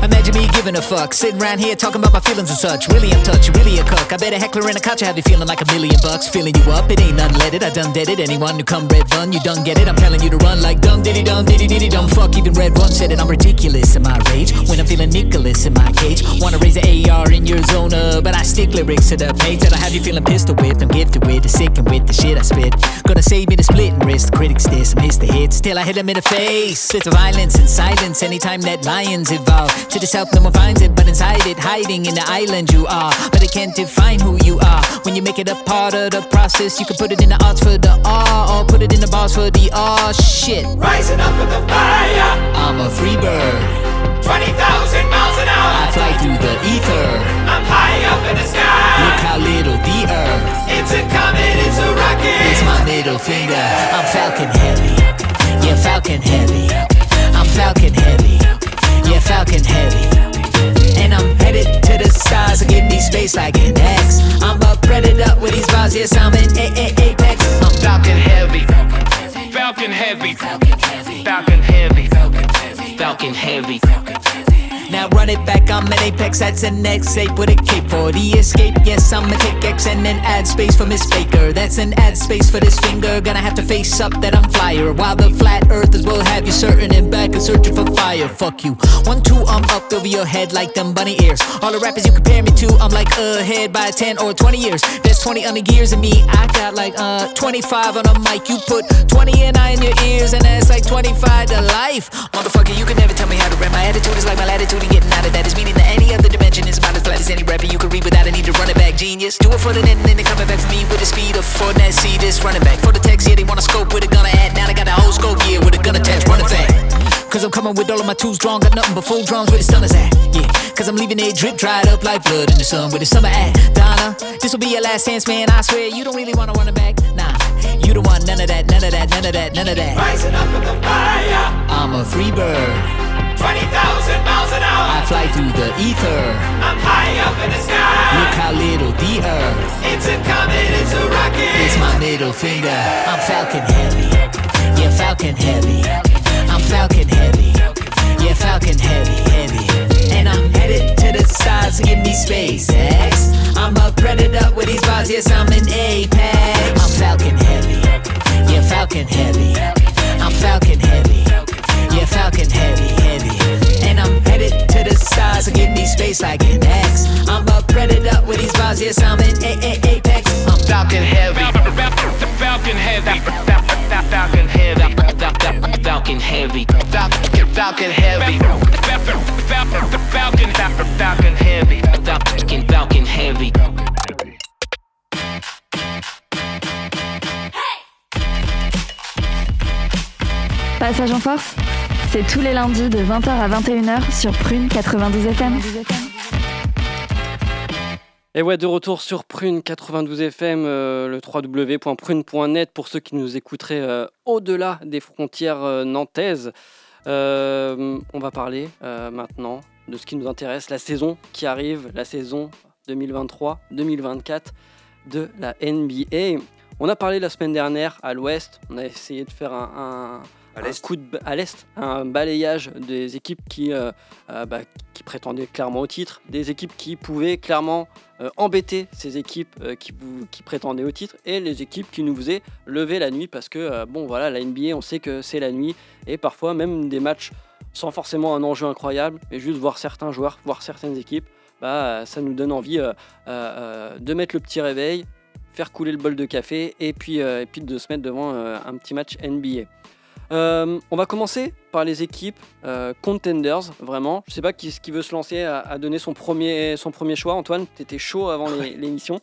Imagine me giving a fuck, sitting around here talking about my feelings and such. Really, I'm touched, really a cuck. I bet a heckler in a couch, I have you feeling like a million bucks. Filling you up, it ain't unleaded. I done did it. Anyone who come red run, you done get it. I'm telling you to run like dum diddy dum diddy diddy dum. Fuck, even red run said it. I'm ridiculous in my rage when I'm feeling Nicholas in my cage. Wanna raise an AR in your I Stick lyrics to the page that I have you feeling pistol whipped. I'm gifted with the sick and with the shit I spit. Gonna save me the splitting wrist. The critics diss, miss the hits till I hit them in the face. It's violence and silence anytime that lions evolve. To the south, no one finds it, but inside it, hiding in the island you are. But it can't define who you are. When you make it a part of the process, you can put it in the arts for the R or put it in the bars for the R. Shit. Rising up with the fire, I'm a free bird. 20,000 miles an hour. I fly through the ether. I'm high up in the sky. Look how little the earth. It's a comet, it's a rocket. It's my middle finger. I'm Falcon heavy. Yeah, Falcon heavy. I'm Falcon heavy. Yeah, Falcon heavy. And I'm headed to the stars to give me space like an X. I'm a predator with these bars, yes, I'm an A A apex. I'm Falcon heavy. Falcon heavy. Falcon heavy. Falcon heavy. Falcon heavy. Falcon heavy. Now run it back, I'm an apex, that's an X8 with for the escape. Yes, I'ma take X and then add space for Miss Baker. That's an add space for this finger. Gonna have to face up that I'm flyer. While the flat earthers will have you certain and back and searching for fire. Fuck you. One, two, I'm up over your head like them bunny ears. All the rappers you compare me to, I'm like ahead by 10 or 20 years. There's 20 on the gears of me, I got like uh 25 on a mic. You put 20 and I in your ears, and that's like 25 to life. Motherfucker, you can never tell me how to rap. My attitude is like my latitude and getting out of that is meaning that any other dimension is about as flat as any rapper you can read without a need to run it back. Genius, do it for the net and then they coming back for me with the speed of Fortnite. See this running back for the text, yeah, they wanna scope with a gunna at. Now they got the whole scope, yeah, with a gun attached, running back. Cause I'm coming with all of my tools drawn, got nothing but full drums where the stunners at. Yeah, cause I'm leaving it drip dried up like blood in the sun where the summer at. Donna, this will be your last chance, man. I swear you don't really wanna run it back. Nah, you don't want none of that, none of that, none of that, none of that. Rising up with the fire. I'm a free bird. 20,000 miles an hour. I fly through the ether. I'm high up in the sky. Look how little the earth. It's a comet, it's a rocket. It's my middle finger. I'm Falcon heavy. Yeah, Falcon heavy. I'm Falcon heavy. Yeah, Falcon heavy, heavy. And I'm headed to the stars to give me space. X. I'm a predator with these bars. Yes, I'm an apex. I'm Falcon heavy. Yeah, Falcon heavy. I'm Falcon heavy. Yeah, Falcon heavy, heavy. And I'm headed to the stars to give me space like an X. I'm a predator with these bars. Yes, I'm an A A apex. I'm Falcon heavy. Falcon heavy. Falcon heavy. Falcon heavy. Falcon heavy. Falcon Falcon heavy. Falcon Falcon heavy. Passage en force, c'est tous les lundis de 20h à 21h sur Prune 92 FM. Et ouais, de retour sur Prune 92 FM, euh, le www.prune.net pour ceux qui nous écouteraient euh, au-delà des frontières euh, nantaises. On va parler maintenant de ce qui nous intéresse, la saison qui arrive, la saison 2023-2024 de la NBA. On a parlé la semaine dernière à l'ouest, on a essayé de faire un, un coup de à l'est, un balayage des équipes qui, euh, euh, bah, qui prétendaient clairement au titre, des équipes qui pouvaient clairement euh, embêter ces équipes euh, qui, prétendaient au titre et les équipes qui nous faisaient lever la nuit parce que bon voilà la NBA on sait que c'est la nuit et parfois même des matchs sans forcément un enjeu incroyable mais juste voir certains joueurs, voir certaines équipes, bah, ça nous donne envie de mettre le petit réveil, faire couler le bol de café et puis, et puis de se mettre devant un petit match NBA. Euh, on va commencer par les équipes euh, contenders, vraiment. Je sais pas qui, qui veut se lancer à, à donner son premier, son premier choix. Antoine, tu étais chaud avant l'émission.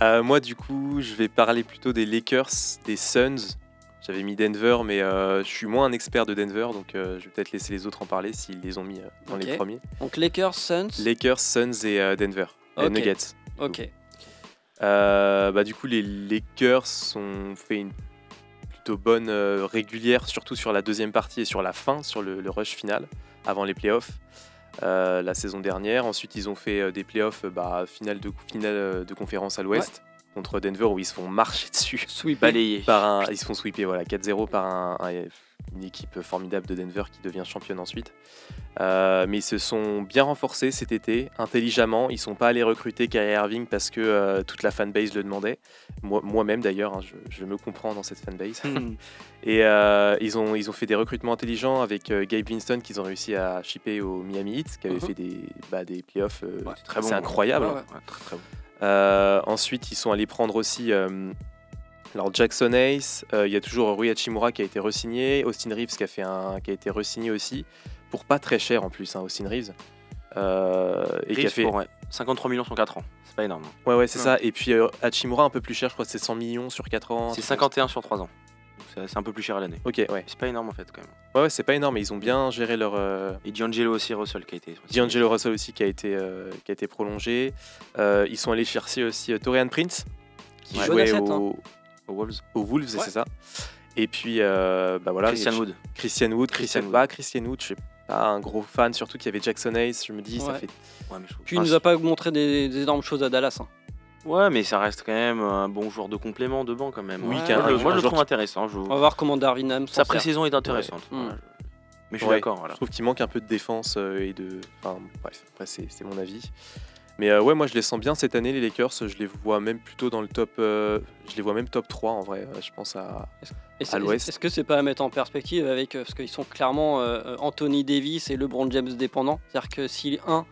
Euh, moi, du coup, je vais parler plutôt des Lakers, des Suns. J'avais mis Denver, mais je suis moins un expert de Denver, donc je vais peut-être laisser les autres en parler s'ils les ont mis dans les premiers. Donc Lakers, Suns. Lakers, Suns et Denver. Et Ok. Nuggets. Ok. Euh, bah, du coup, les Lakers ont fait une plutôt bonne euh, régulière, surtout sur la deuxième partie et sur la fin, sur le, le rush final, avant les playoffs. euh, la saison dernière. Ensuite, ils ont fait euh, des playoffs, bah, finale, de, finale euh, de conférence à l'ouest contre Denver où ils se font marcher dessus Sweep. Balayé. par un, ils se font sweeper voilà 4-0 par un, un- une équipe formidable de Denver qui devient championne ensuite. Euh, mais ils se sont bien renforcés cet été, intelligemment. Ils sont pas allés recruter Kyrie Irving parce que euh, toute la fanbase le demandait. Moi- Moi-même d'ailleurs, hein, je, je me comprends dans cette fanbase. Hmm. Et euh, ils, ont, ils ont fait des recrutements intelligents avec Gabe Winston qu'ils ont réussi à shipper au Miami Heat, qui avait Mhm. fait des, bah, des playoffs Ouais, très bon. c'est incroyable. Ouais, ouais. Ouais, très, très bon. Euh, ensuite, ils sont allés prendre aussi alors Jackson Ace. euh, Il y a toujours Rui Hachimura qui a été re-signé. Austin Reeves qui a, fait un, qui a été re-signé aussi. Pour pas très cher en plus, hein, Austin Reeves. Euh, et qui a Reeves fait... pour, ouais, 53 millions sur 4 ans. C'est pas énorme. Ouais, ouais, c'est Ouais. ça. Et puis euh, Hachimura un peu plus cher, je crois que c'est 100 millions sur 4 ans. C'est un truc 51 sur 3 ans. Donc C'est un peu plus cher à l'année. Ok, ouais. C'est pas énorme en fait quand même. Ouais, ouais, c'est pas énorme, mais ils ont bien géré leur. euh, Et D'Angelo aussi, Russell qui a été. D'Angelo Russell aussi qui a été, euh, qui a été prolongé. Euh, ils sont allés chercher aussi euh, Torian Prince qui Ouais. jouait au, Aux Wolves. aux Wolves, Ouais. c'est ça. Et puis, euh, bah voilà. Christian Wood. Christian Wood, Christian Christian, Wood. bah, Christian Wood, je suis pas un gros fan, surtout qu'il y avait Jackson Ace, je me dis, ça Ouais. fait. Ouais, mais je trouve- Puis il enfin, nous a pas montré des, des énormes choses à Dallas. hein. Ouais, mais ça reste quand même un bon joueur de complément de banc quand même. Oui, Moi, qu'un- je le- un moi, je le joueur trouve intéressant. Je... On va voir comment Darwin Ham Sa pré-saison est intéressante. Ouais. Voilà, Mais je suis Ouais. d'accord. Voilà. Je trouve qu'il manque un peu de défense euh, et de. Enfin, bref, après, c'est mon avis. Mais euh, ouais, moi je les sens bien cette année, les Lakers. Je les vois même plutôt dans le top. euh, je les vois même top 3 en vrai. euh, Je pense à. L'ouest. Est-ce que c'est pas à mettre en perspective avec parce qu'ils sont clairement euh, Anthony Davis et LeBron James dépendants. C'est-à-dire que si un,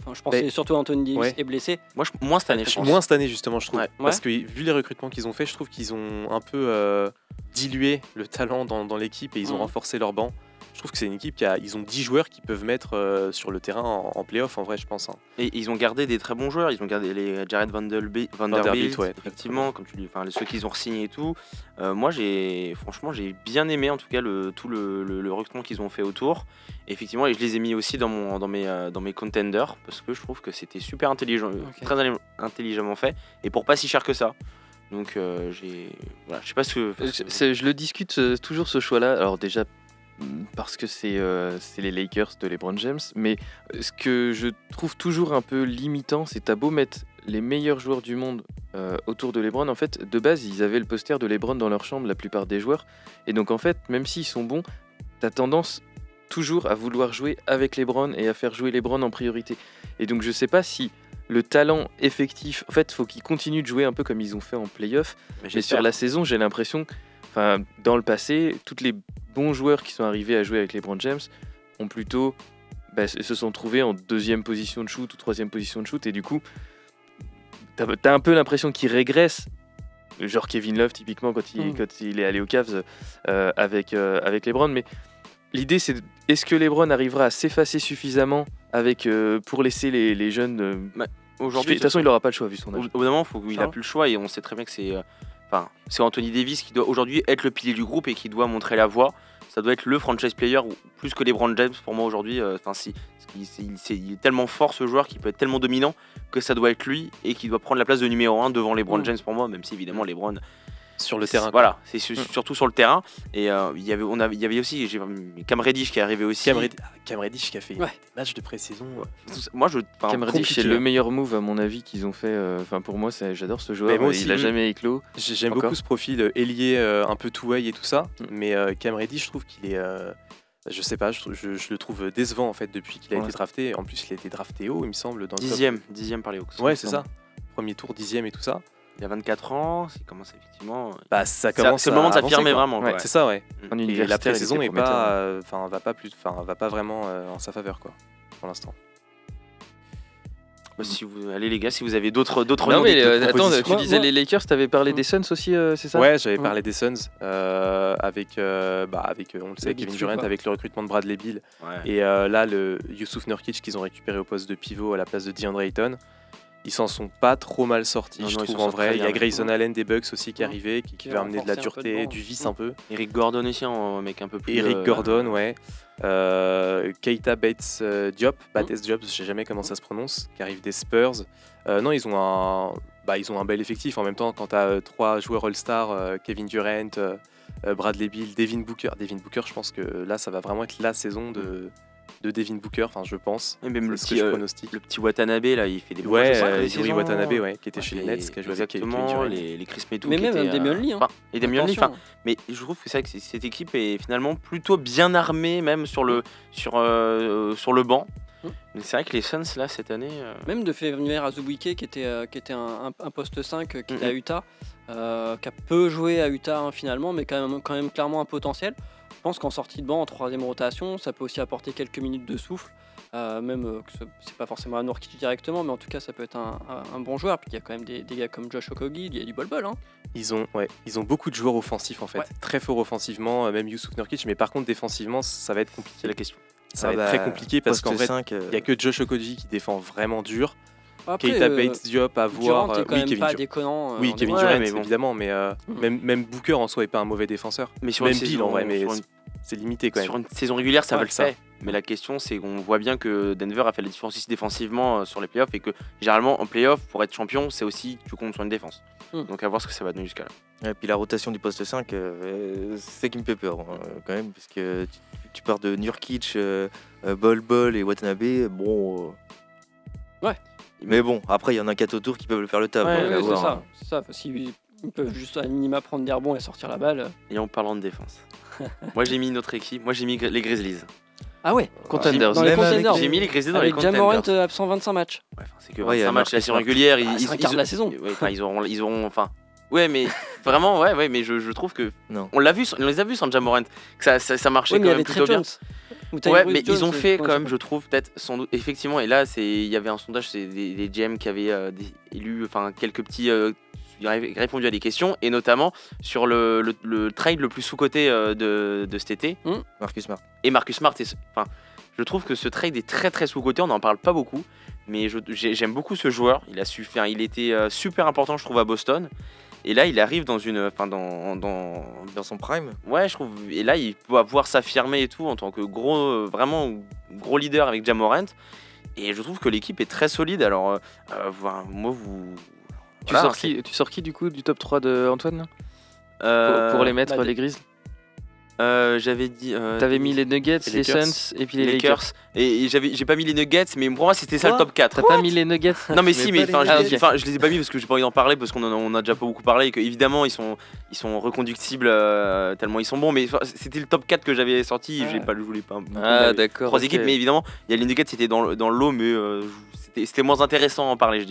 enfin je pense que surtout Anthony Davis Ouais. est blessé, Moi, je... moins cette année, je pense. Moins cette année justement, je trouve. Ouais. Parce que vu les recrutements qu'ils ont fait, je trouve qu'ils ont un peu euh, dilué le talent dans, dans l'équipe et ils ont Mhm. renforcé leur banc. Je trouve que c'est une équipe qui a. Ils ont 10 joueurs qui peuvent mettre euh, sur le terrain en, en playoff en vrai, je pense. hein. Et ils ont gardé des très bons joueurs. Ils ont gardé les Jared Vanderbilt, Vanderbilt, Vanderbilt, ouais, effectivement, comme tu dis, enfin ceux qu'ils ont re-signés et tout. Euh, moi, j'ai franchement, j'ai bien aimé en tout cas le tout le, le- le recrutement qu'ils ont fait autour. Et effectivement, et je les ai mis aussi dans mon dans mes euh, dans mes contenders parce que je trouve que c'était super intelligent, très intelligemment fait et pour pas si cher que ça. Donc euh, j'ai voilà, je sais pas ce que. Je le discute toujours ce choix-là. Alors déjà parce que c'est euh, c'est les Lakers de LeBron James, mais euh, ce que je trouve toujours un peu limitant, c'est t'as beau mettre les meilleurs joueurs du monde euh, autour de LeBron. En fait, de base, ils avaient le poster de LeBron dans leur chambre, la plupart des joueurs. Et donc en fait, même s'ils sont bons, t'as tendance toujours à vouloir jouer avec LeBron et à faire jouer LeBron en priorité. Et donc je sais pas si le talent effectif, en fait, faut qu'ils continuent de jouer un peu comme ils ont fait en playoff. Mais sur la saison, j'ai l'impression, enfin, dans le passé, tous les bons joueurs qui sont arrivés à jouer avec LeBron James ont plutôt bah, se sont trouvés en deuxième position de shoot ou troisième position de shoot, et du coup, t'as as un peu l'impression qu'ils régressent. Genre Kevin Love, typiquement, quand il, Mm. quand il est allé aux Cavs euh, avec, euh, avec LeBron. Mais l'idée, c'est est-ce que LeBron arrivera à s'effacer suffisamment avec, euh, pour laisser les, les jeunes. euh, Aujourd'hui, de toute façon, il n'aura pas le choix vu son âge. au bout d'un moment, il a Charles plus le choix et on sait très bien que c'est, euh, enfin, c'est Anthony Davis qui doit aujourd'hui être le pilier du groupe et qui doit montrer la voie. Ça doit être le franchise player plus que LeBron James pour moi aujourd'hui. euh, Enfin, si, il, est tellement fort ce joueur qui peut être tellement dominant que ça doit être lui et qui doit prendre la place de numéro 1 devant LeBron Mm. James pour moi, même si évidemment LeBron Sur le terrain. Voilà, c'est su- Mm. surtout sur le terrain. Et euh, il y avait, on avait, il y avait aussi j'ai- Cam Reddish qui est arrivé aussi. Cam, Red- Cam Reddish qui a fait Ouais. des matchs de pré-saison. Moi, je. enfin, Cam Reddish, c'est le meilleur move à mon avis qu'ils ont fait. euh, Enfin pour moi, j'adore ce joueur. Mais moi euh, aussi, il a mm. jamais éclos. J'ai- J'aime Encore. beaucoup ce profil ailier euh, un peu two-way et tout ça, Mm. mais euh, Cam Reddish, je trouve qu'il est, euh, je sais pas, je, trouve- je- je le trouve décevant en fait depuis qu'il a Ouais. été drafté. En plus, il a été drafté haut, il me semble, dans Dixième, dixième par les Hawks. Ouais, c'est ça. Premier tour, dixième et tout ça. Il a 24 ans, il commence effectivement. Bah, ça C'est commence. c'est le moment de à s'affirmer vraiment. Ouais. C'est ça, ouais. En Et universitaire, la pré-saison est pas, euh, enfin, va pas plus, enfin, va pas vraiment euh, en sa faveur quoi, pour l'instant. Bah, si vous, allez les gars, si vous avez d'autres d'autres Non mais euh, attends, tu disais les Lakers, t'avais parlé Mm. des Suns aussi, euh, c'est ça? Ouais, j'avais parlé des Suns euh, avec, euh, bah, avec, euh, on le sait, Kevin Durant, avec le recrutement de Bradley Bill Ouais. et euh, là le Youssouf Nurkic qu'ils ont récupéré au poste de pivot à la place de DeAndre Ayton. Ils s'en sont pas trop mal sortis, Non, je non, trouve en vrai. Il y a Grayson ouais. Allen des Bucks aussi qui est Ouais. arrivé, qui, qui va amener de la dureté, du vice un peu. Eric Gordon aussi, un mec un peu plus. Eric euh, Gordon, ouais. Euh, Keita Bates euh, Diop, Mm. Bates Diop, je sais jamais comment ça se prononce, qui arrive des Spurs. Euh, non, ils ont un, bah, ils ont un bel effectif. En même temps, quand tu as trois joueurs All-Star, euh, Kevin Durant, Bradley Bill, Devin Booker. Devin Booker, je pense que là, ça va vraiment être la saison de, de Devin Booker, enfin je pense. Et même le petit, que je euh, le petit Watanabe, là, il fait des bons Ouais, jeux, euh. Watanabe, ouais, qui était chez les Et- Nets, qui a joué Exactement, les, les Chris Metou. Mais qui même étaient, un Damian Lee, hein. et Damian Lee, enfin, mais je trouve que c'est vrai que cette équipe est finalement plutôt bien armée, même sur le, sur, euh, sur le banc. Mais c'est vrai que les Suns, là, cette année. euh, Même de faire venir Azubuike qui était, euh, qui était un, un- un poste 5 euh, qui était à Mhm. Utah, euh, qui a peu joué à Utah hein, finalement, mais quand même, quand même clairement un potentiel. Je pense qu'en sortie de banc, en troisième rotation, ça peut aussi apporter quelques minutes de souffle. euh, même euh, que ce- c'est pas forcément un Nourkic directement, mais en tout cas ça peut être un, un- un bon joueur. Puis il y a quand même des, des gars comme Josh Okogie, il y a du bol-bol. Hein. Ils ont, ouais, ils ont beaucoup de joueurs offensifs en fait, Ouais. très forts offensivement, euh, même Youssouf Nurkic, mais par contre défensivement, ça va être compliqué. C'est la question. Ça Ah va être bah, très compliqué parce qu'en vrai, 5, euh, il n'y a que Josh Okogie qui défend vraiment dur. Après, Keita euh, Bates Diop à voir. Durant oui, Kevin pas Durant. déconnant. euh, Oui, Kevin. Durant, mais bon. évidemment, mais euh, même, même Booker en soi est pas un mauvais défenseur. Mais sur même Bill en vrai, mais sur une- c'est limité quand même. Sur une saison régulière, ça Ouais, va le ça. faire. Mais la question, c'est qu'on voit bien que Denver a fait la différence ici défensivement euh, sur les playoffs et que généralement en playoffs, pour être champion, c'est aussi tu comptes sur une défense. Hmm. Donc à voir ce que ça va donner jusqu'à là. Et puis la rotation du poste 5, euh, c'est ça qui me fait peur hein, quand même, parce que tu, tu pars de Nurkic, euh, euh, Bol Bol et Watanabe, bon. euh, Ouais. Mais bon, après il y en a 4 autour qui peuvent faire le. Ouais, ouais, à c'est voir, ça. hein. c'est ça. Ils peuvent juste à minima prendre des rebonds et sortir la balle. Et en parlant de défense, moi j'ai mis notre équipe, moi j'ai mis les Grizzlies. Ah ouais, Contenders. dans les contenders. J'ai mis les Grizzlies dans Avec les Jamorant contenders. euh, absent 25 matchs. Ouais, enfin, c'est que Ouais, il y a 25 matchs la saison régulière. Ah, ils, c'est un quart de la saison. ouais, enfin, ils auront, ils auront, enfin. Ouais, mais vraiment, ouais, ouais, mais je, je trouve que Non. on l'a vu, on les a vus sans Jamorant, que ça, ça, ça marchait quand même plutôt bien. Ouais, mais Jones, ils ont euh, fait quand même, je trouve, peut-être sans doute, effectivement. Et là, c'est, il y avait un sondage, c'est des, des GM qui avaient euh, des- élu, enfin quelques petits, euh, répondu à des questions, et notamment sur le, le, le trade le plus sous coté de, de cet été. Marcus Smart. Et Marcus Smart, est- enfin, je trouve que ce trade est très très sous coté. On n'en parle pas beaucoup, mais j'aime beaucoup ce joueur. Il a su faire, il était euh, super important, je trouve, à Boston. Et là, il arrive dans une, enfin, dans, dans, Dans son prime Ouais, je trouve. Et là, il va pouvoir s'affirmer et tout en tant que gros, euh, vraiment gros leader avec Jamorant. Et je trouve que l'équipe est très solide. Alors, euh, euh, moi, vous. Tu, voilà, sors qui, tu sors qui du coup du top 3 de Antoine là? Euh, pour les mettre bah, les Grizzlies euh, J'avais dit. euh, T'avais mis les Nuggets, les. Suns et puis les, les Lakers. Lakers. Et, et j'avais, j'ai pas mis les Nuggets, mais pour moi, c'était ça le top 4. T'as pas mis les Nuggets? Non mais si, mais enfin, je, les- enfin, je les ai pas mis parce que j'ai pas envie d'en parler parce qu'on en a, on a déjà pas beaucoup parlé et que évidemment ils sont ils sont reconductibles euh, tellement ils sont bons mais c'était le top 4 que j'avais sorti j'ai Ah. pas je voulais pas Ah d'accord. trois équipes mais évidemment il y a les Nuggets c'était dans dans l'eau mais euh, c'était moins intéressant à en parler je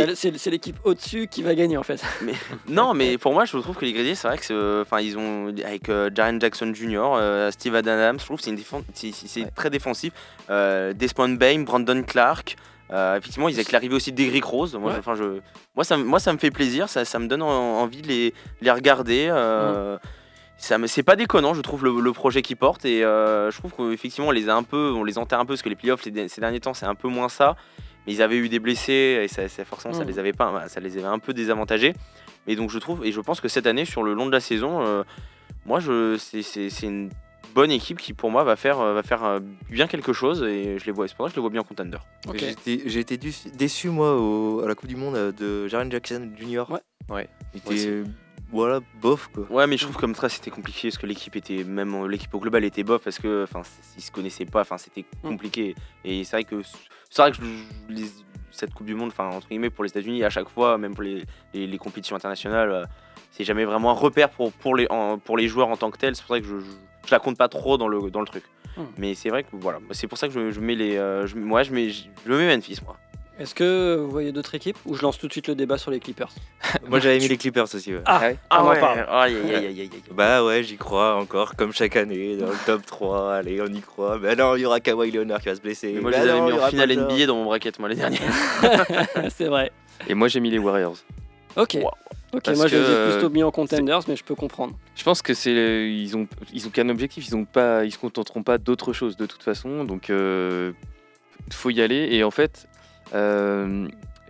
a- C'est l'équipe au-dessus qui va gagner en fait. Non mais pour moi je trouve que les Grizzlies c'est vrai que enfin ils ont avec euh, Jaren Jackson Jr, euh, Steve Adams je trouve que c'est défense c'est Ouais. très défensif euh, Desmond Bain, Brandon Clark effectivement ils avec l'arrivée aussi d'Eric Rose moi, Ouais. je, moi ça me- moi ça me fait plaisir ça, ça me donne en- envie de les, les regarder c'est pas déconnant je trouve le, le projet qu'ils portent et euh, je trouve qu'effectivement on les a un peu on les enterre un peu parce que les playoffs les- ces derniers temps c'est un peu moins ça mais ils avaient eu des blessés et ça, ça- forcément ça Mm. les avait pas ça les avait un peu désavantagés et donc je trouve et je pense que cette année sur le long de la saison euh, moi je c'est- une bonne équipe qui pour moi va faire euh, va faire euh, bien quelque chose et je les vois c'est pour ça que je les vois bien en contender. J'ai été, déçu moi au- à la Coupe du Monde de Jaren Jackson Jr. Ouais. Ouais. Il. Voilà bof quoi. ouais mais je trouve comme ça c'était compliqué parce que l'équipe était même euh, l'équipe au global était bof parce que enfin ils se connaissaient pas enfin c'était Mm. compliqué et c'est vrai que c'est vrai que les- cette coupe du monde enfin entre guillemets pour les États-Unis à chaque fois même pour les, les, les compétitions internationales euh, c'est jamais vraiment un repère pour pour les en- pour les joueurs en tant que tels c'est pour ça que je, je, je la compte pas trop dans le dans le truc Mm. mais c'est vrai que voilà c'est pour ça que je, je mets les euh, je, moi je mets je, je mets Memphis moi Est-ce que vous voyez d'autres équipes ou je lance tout de suite le débat sur les Clippers Moi j'avais mis les Clippers aussi. ouais. Ah, on en parle. aïe, aïe, aïe, aïe, aïe. Bah ouais, j'y crois encore, comme chaque année, dans le top 3. Allez, on y croit. Mais non, il y aura Kawhi Leonard qui va se blesser. Mais moi Bah je les avais mis en finale NBA dans mon bracket moi les derniers c'est vrai. Et moi j'ai mis les Warriors. Ok. Wow. Ok, Parce moi je les ai plutôt mis en contenders, mais je peux comprendre. Je pense que c'est ils ont ils ont qu'un objectif, ils ont pas ils se contenteront pas d'autre chose de toute façon, donc euh, faut y aller et en fait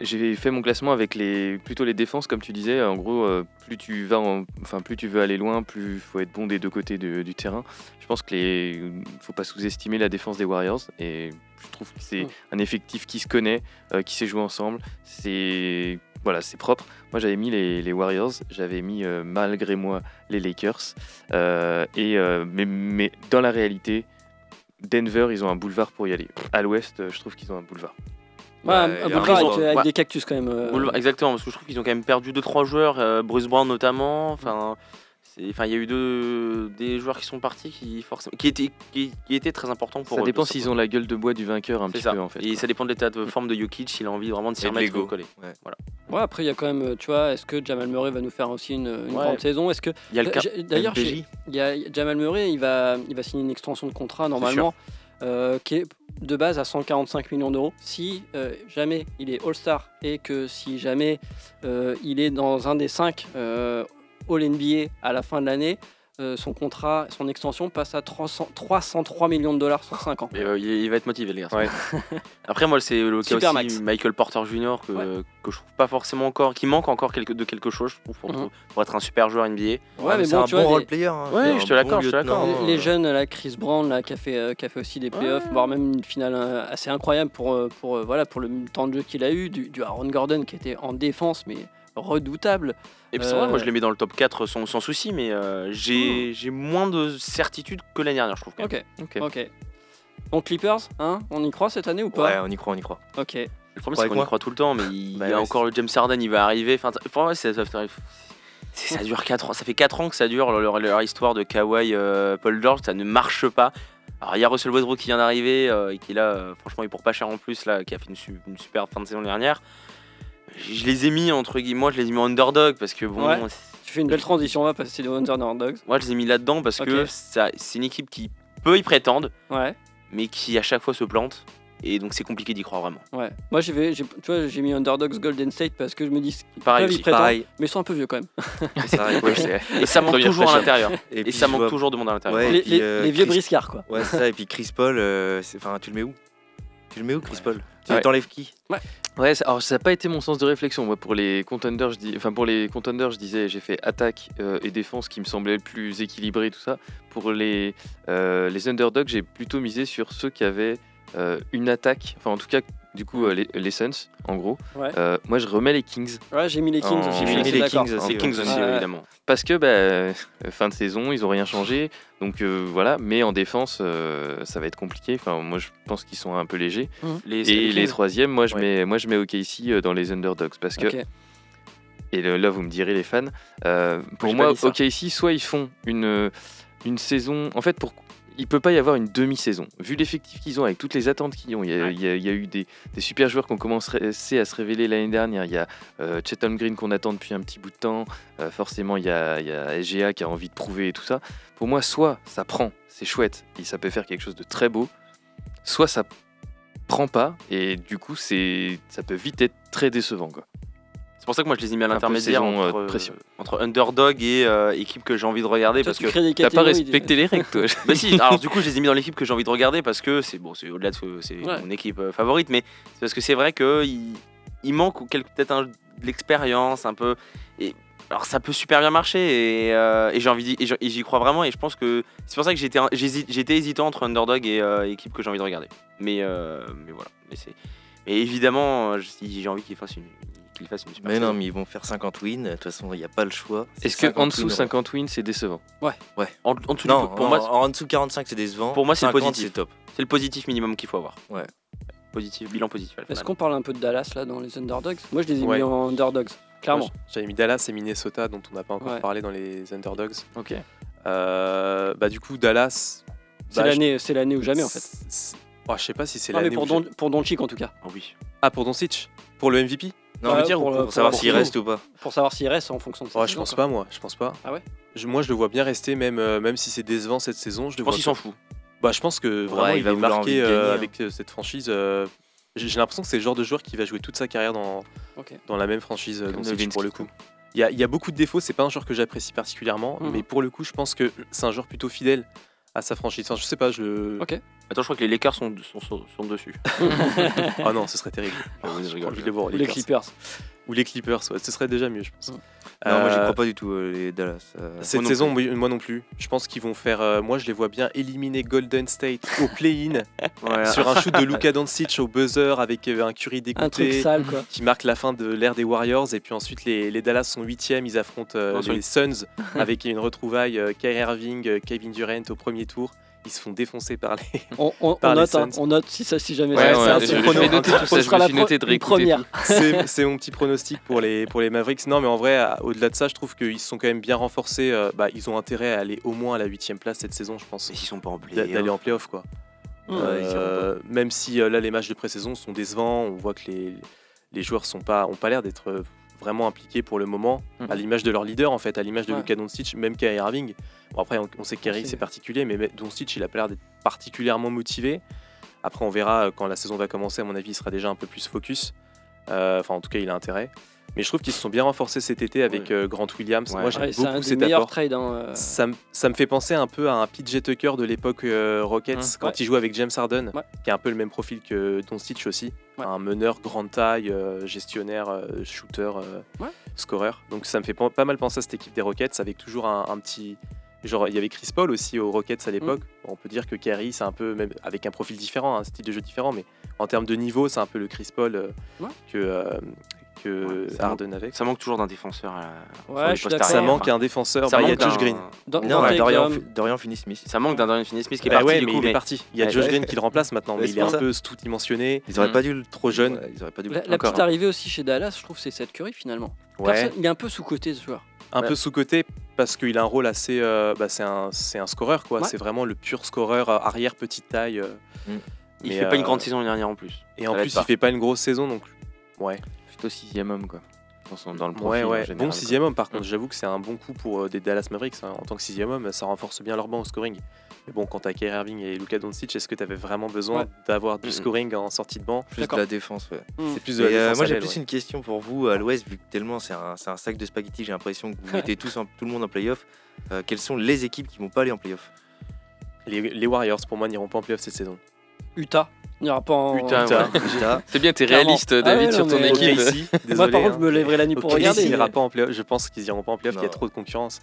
j'ai fait mon classement avec les plutôt les défenses comme tu disais en gros euh, plus tu vas en- enfin plus tu veux aller loin, plus faut être bon des deux côtés de- du terrain. Je pense que les faut pas sous-estimer la défense des Warriors et je trouve que c'est Mm. un effectif qui se connaît, euh, qui sait jouer ensemble, c'est voilà, c'est propre. Moi, j'avais mis les, les Warriors, j'avais mis euh, malgré moi les Lakers. Euh, et, euh, mais, mais dans la réalité, Denver, ils ont un boulevard pour y aller. À l'ouest, euh, je trouve qu'ils ont un boulevard. Ouais, Ouais, un- il y un a boulevard raison. avec, avec Ouais. des cactus quand même. euh, Boulevard- Exactement, parce que je trouve qu'ils ont quand même perdu 2-3 joueurs, euh, Bruce Brown notamment. Enfin, c'est- enfin, il y a eu deux, des joueurs qui sont partis qui, forcément, qui, étaient, qui, qui étaient très importants pour Ça eux, dépend s'ils ont la gueule de bois du vainqueur un petit ça. peu en fait. Et ça dépend de l'état de forme de Jokic, s'il a envie vraiment de s'y Et de remettre l'ego. ou coller. Ouais, après, il y a quand même, euh, tu vois, est-ce que Jamal Murray va nous faire aussi une, une Ouais. grande saison? Est-ce que Il y a le D'ailleurs, MPJ. j'ai- il y a Jamal Murray, il va, il va signer une extension de contrat normalement, euh, qui est de base à 145 millions d'euros. Si euh, jamais il est All-Star et que si jamais euh, il est dans un des 5 All-NBA à la fin de l'année, euh, son contrat, son extension passe à 300 303 millions de dollars sur 5 ans. Et, euh, il, il va être motivé, les garçons. Ouais. Après, moi, c'est le cas Super aussi max. Michael Porter Jr. Que, Ouais. que je trouve pas forcément encore, qui manque encore quelque, de quelque chose, je trouve, pour, Mhm. pour être un super joueur NBA. Ouais, mais mais c'est bon, un tu bon vois, role les- player. hein. Ouais, je te bon l'accorde, je te lieutenant, l'accorde. euh, Les jeunes, là, Chris Brown, là, qui, a fait, euh, qui a fait aussi des playoffs, voire même une finale euh, assez incroyable pour, euh, pour, euh, voilà, pour le temps de jeu qu'il a eu, du, du Aaron Gordon qui était en défense, mais redoutable. Et puis, c'est vrai, Euh, moi, je les mets dans le top 4 sans, sans souci, mais euh, j'ai moins de certitude que l'année dernière, je trouve. quand même. Ok, Ok. ok. Donc Clippers, hein, on y croit cette année ou pas Ouais, on y croit, on y croit. Ok. Le problème, c'est qu'on y croit tout le temps, mais il Bah y a ouais, encore le James Harden, il va arriver. Enfin, enfin, ouais, ça, dure 4 ans. Ça fait 4 ans que ça dure, leur, leur histoire de Kawhi, euh, Paul George, ça ne marche pas. Alors, il y a Russell Westbrook qui vient d'arriver euh, et qui, là, euh, franchement, il pour pas cher en plus, là, qui a fait une, su- une super fin de saison dernière. Je les ai mis, entre guillemets, moi, je les ai mis en underdog parce que, bon, Ouais. Tu fais une belle transition, on va passer des Underdogs. moi, je les ai mis là-dedans parce que c'est une équipe qui peut y prétendre, Ouais, mais qui à chaque fois se plante. Et donc, c'est compliqué d'y croire vraiment. ouais. Moi, j'ai, tu vois, j'ai mis Underdogs Golden State parce que je me dis qu'ils Pareil Pareil. mais ils sont un peu vieux quand même. Ouais, Et ça manque toujours à l'intérieur. Et Et puis ça je manque vois- toujours de monde à l'intérieur. Ouais, les, euh, les vieux Chris- briscards, quoi. Ouais, c'est ça. Et puis Chris Paul, euh, enfin, tu le mets où? Tu le mets où, Chris. Paul Tu Ouais. t'enlèves qui Ouais, ça- alors ça n'a pas été mon sens de réflexion. Moi, pour les contenders, je dis, enfin pour les contenders, je disais, j'ai fait attaque euh, et défense qui me semblait le plus équilibré, tout ça. Pour les euh, les underdogs, j'ai plutôt misé sur ceux qui avaient euh, une attaque, enfin en tout cas, du coup, euh, les, les Suns, en gros. Ouais. Euh, moi, je remets les Kings Ouais, j'ai mis les Kings En- aussi. J'ai mis les. Kings aussi, Les ouais. Kings aussi, Ouais. évidemment. parce que bah, euh, fin de saison, ils ont rien changé. Donc euh, voilà, mais en défense, euh, ça va être compliqué. Enfin, moi, je pense qu'ils sont un peu légers. Les, Et les troisièmes, moi je Ouais. mets, moi je mets OKC euh, dans les underdogs parce que Ok. et là vous me direz les fans. euh, pour moi, ça. OKC soit ils font une une saison. En fait, pour il peut pas y avoir une demi-saison. Vu l'effectif qu'ils ont, avec toutes les attentes qu'ils ont, il y a, Ouais. il y a- il y a eu des, des super joueurs qui ont commencé à se révéler l'année dernière. Il y a euh, Chet Green qu'on attend depuis un petit bout de temps. Euh, forcément, il y, a, il y a SGA qui a envie de prouver et tout ça. Pour moi, soit ça prend, c'est chouette, et ça peut faire quelque chose de très beau, soit ça prend pas, et du coup, c'est ça peut vite être très décevant. Quoi. C'est pour ça que moi je les ai mis à l'intermédiaire saison, euh, entre, pression. entre underdog et euh, équipe que j'ai envie de regarder Toi, parce tu que T'as pas respecté les règles, toi. bah si alors du coup je les ai mis dans l'équipe que j'ai envie de regarder parce que c'est bon c'est au-delà de ce- c'est Ouais. mon équipe euh, favorite mais c'est parce que c'est vrai que il, il manque peut-être un- de l'expérience un peu et alors ça peut super bien marcher et, euh, et j'ai envie et j'y crois vraiment et je pense que c'est pour ça que j'étais hésitant entre underdog et euh, équipe que j'ai envie de regarder mais euh, mais voilà mais c'est mais évidemment euh, j'ai envie qu'il fasse une qu'il fasse une super Mais non, mais ils vont faire 50 wins. De toute façon, il n'y a pas le choix. Est-ce que 50 en dessous wins, 50 wins, c'est décevant? En, en dessous du- Non, pour en, moi en dessous de 45, c'est décevant. Pour moi, c'est 50, positif. c'est top. c'est le positif minimum qu'il faut avoir Ouais. positif bilan positif Est-ce qu'on parle un peu de Dallas là dans les Underdogs? Moi, je les ai Ouais. mis en Underdogs, clairement. J'avais mis Dallas et Minnesota, dont on n'a pas encore Ouais. parlé dans les underdogs. Ok. Euh, bah, du coup, Dallas. C'est bah, l'année, c'est l'année ou jamais en fait. oh, je sais pas si c'est l'année pour Don, pour Doncic en tout cas. Ah oui Ah, pour Doncic? Pour le MVP Non, dire, pour pour, le- pour savoir s'il reste ou pas. Pour savoir s'il reste en fonction de sa Ouais, Je pense quoi. pas, moi. Je pense pas. Ah ouais? Je- Moi, je le vois bien rester, même, euh, même si c'est décevant cette saison. Je, le je pense qu'il s'en fout Bah, je pense que vraiment, il il, va est marqué euh, hein. avec euh, cette franchise. euh, J'ai j'ai l'impression que c'est le genre de joueur qui va jouer toute sa carrière dans, dans la même franchise, Comme pour le coup. Il y a, il y a beaucoup de défauts, c'est pas un joueur que j'apprécie particulièrement, Mhm. mais pour le coup, je pense que c'est un joueur plutôt fidèle à sa franchise. Enfin, je sais pas, je. Ok. attends je crois que les Lakers sont, sont, sont, sont dessus Ah non, ce serait terrible. Ah je rigole. envie de les voir, Ou les les. Clippers. Ou les Clippers, ouais, ce serait déjà mieux, je pense. Mhm. Non, moi, j'y Euh, crois pas du tout, euh, les Dallas. euh. Cette Moi saison, moi non plus. Je pense qu'ils vont faire. euh, moi, je les vois bien éliminer Golden State au play-in sur un shoot de Luka Doncic au buzzer avec euh, un Curry Un truc dégoûté sale quoi. qui marque la fin de l'ère des Warriors. Et puis ensuite, les, les Dallas sont huitièmes. Ils affrontent euh, les Suns avec une retrouvaille euh, Kyrie Irving, euh, Kevin Durant au premier tour. Ils se font défoncer par les. On, on- on Par les note, hein, Suns. on note si, ça, si jamais Ouais, ça- ouais, je- c'est je chrono. vais noter tout ça, Ce je sera me la suis pro- noté de une réécouter première. c'est mon petit pronostic pour les, pour les Mavericks. Non, mais en vrai, au-delà de ça, je trouve qu'ils se sont quand même bien renforcés. euh, bah, ils ont intérêt à aller au moins à la huitième place cette saison, je pense. Mais s'ils sont pas en play. d'a- D'aller en playoff, quoi. Mmh. Euh, même si euh, là, les matchs de pré-saison sont décevants, on voit que les, les joueurs sont pas, ont pas l'air d'être euh, vraiment impliqués pour le moment, Mhm. à l'image de leur leader, en fait, à l'image de Ouais. Luka Doncic, même Kyrie Irving. Bon, après, on, on sait que Kyrie, C'est- particulier, mais Doncic, il a pas l'air d'être particulièrement motivé. Après, on verra euh, quand la saison va commencer. À mon avis, il sera déjà un peu plus focus. Euh, Enfin, en tout cas, il a intérêt. Mais je trouve qu'ils se sont bien renforcés cet été avec Ouais. euh, Grant Williams. Ouais. Moi, j'aime Ouais, c'est un beaucoup cet apport. trades. hein, euh. Ça, me- ça me fait penser un peu à un PJ Tucker de l'époque euh, Rockets Mmh, quand ouais. il jouait avec James Harden, Ouais. qui a un peu le même profil que Doncic aussi, Ouais. un meneur grande taille, euh, gestionnaire, euh, shooter, euh, Ouais. scoreur. Donc ça me fait pas mal penser à cette équipe des Rockets avec toujours un, un petit genre il y avait Chris Paul aussi aux Rockets à l'époque. Mmh. On peut dire que Kyrie c'est un peu même avec un profil différent, un style de jeu différent, mais en termes de niveau c'est un peu le Chris Paul euh, Ouais. que euh, que Ouais, ça Harden avait. Ça manque toujours d'un défenseur. à sur Ouais, les je suis. Ça manque Enfin, un défenseur. ça Bah, il y a manque Josh Green. Dans- Non, dans ouais, tes Dorian, Dorian Finney-Smith. Ça manque d'un Dorian Finney-Smith qui est Bah parti ouais, du mais coup. il est parti. Il y a Ouais, Josh ouais. Green qui le remplace maintenant, Ouais, mais il est un peu tout-dimensionné. Ils auraient Mm. pas dû le Trop jeune. Ouais, ils auraient pas dû La, petite arrivée aussi chez Dallas, je trouve, c'est Seth Curry finalement. Il est un peu sous-côté ce joueur. un Ouais. peu sous-côté parce qu'il a un rôle assez. euh, bah, c'est un, c'est un scoreur, quoi. Ouais. C'est vraiment le pur scoreur euh, arrière petite taille. euh. Il Mais, fait pas une euh, grande saison l'année dernière en plus. Et Ça en plus, il fait pas une grosse saison, donc. Ouais, Plutôt sixième homme, quoi. Dans, son- dans le profil, ouais, en ouais. général, Bon quoi. sixième homme, par contre, Mm. j'avoue que c'est un bon coup pour euh, des Dallas Mavericks. hein. En tant que sixième homme, ça renforce bien leur banc au scoring. Mais bon, quand t'as Kyrie Irving et Luka Doncic, est-ce que t'avais vraiment besoin Ouais. d'avoir du Mm. scoring en sortie de banc? Plus de la défense, ouais. C'est plus de la Et, euh, défense moi j'ai plus ouais. une question pour vous à l'Ouest, vu que tellement c'est un, c'est un sac de spaghettis, j'ai l'impression que vous mettez tous en- tout le monde en playoff. Euh, quelles sont les équipes qui vont pas aller en playoff? Les, les Warriors, pour moi, n'iront pas en playoff cette saison. Utah. Il n'y aura pas en. Utah. Utah. C'est bien, t'es réaliste, Ah David, ouais, sur ton mais- équipe. Moi, désolé, par contre, hein. je me lèverai la nuit pour regarder. n'ira mais- pas en playoff. Je pense qu'ils iront pas en playoff. Il y a trop de concurrence.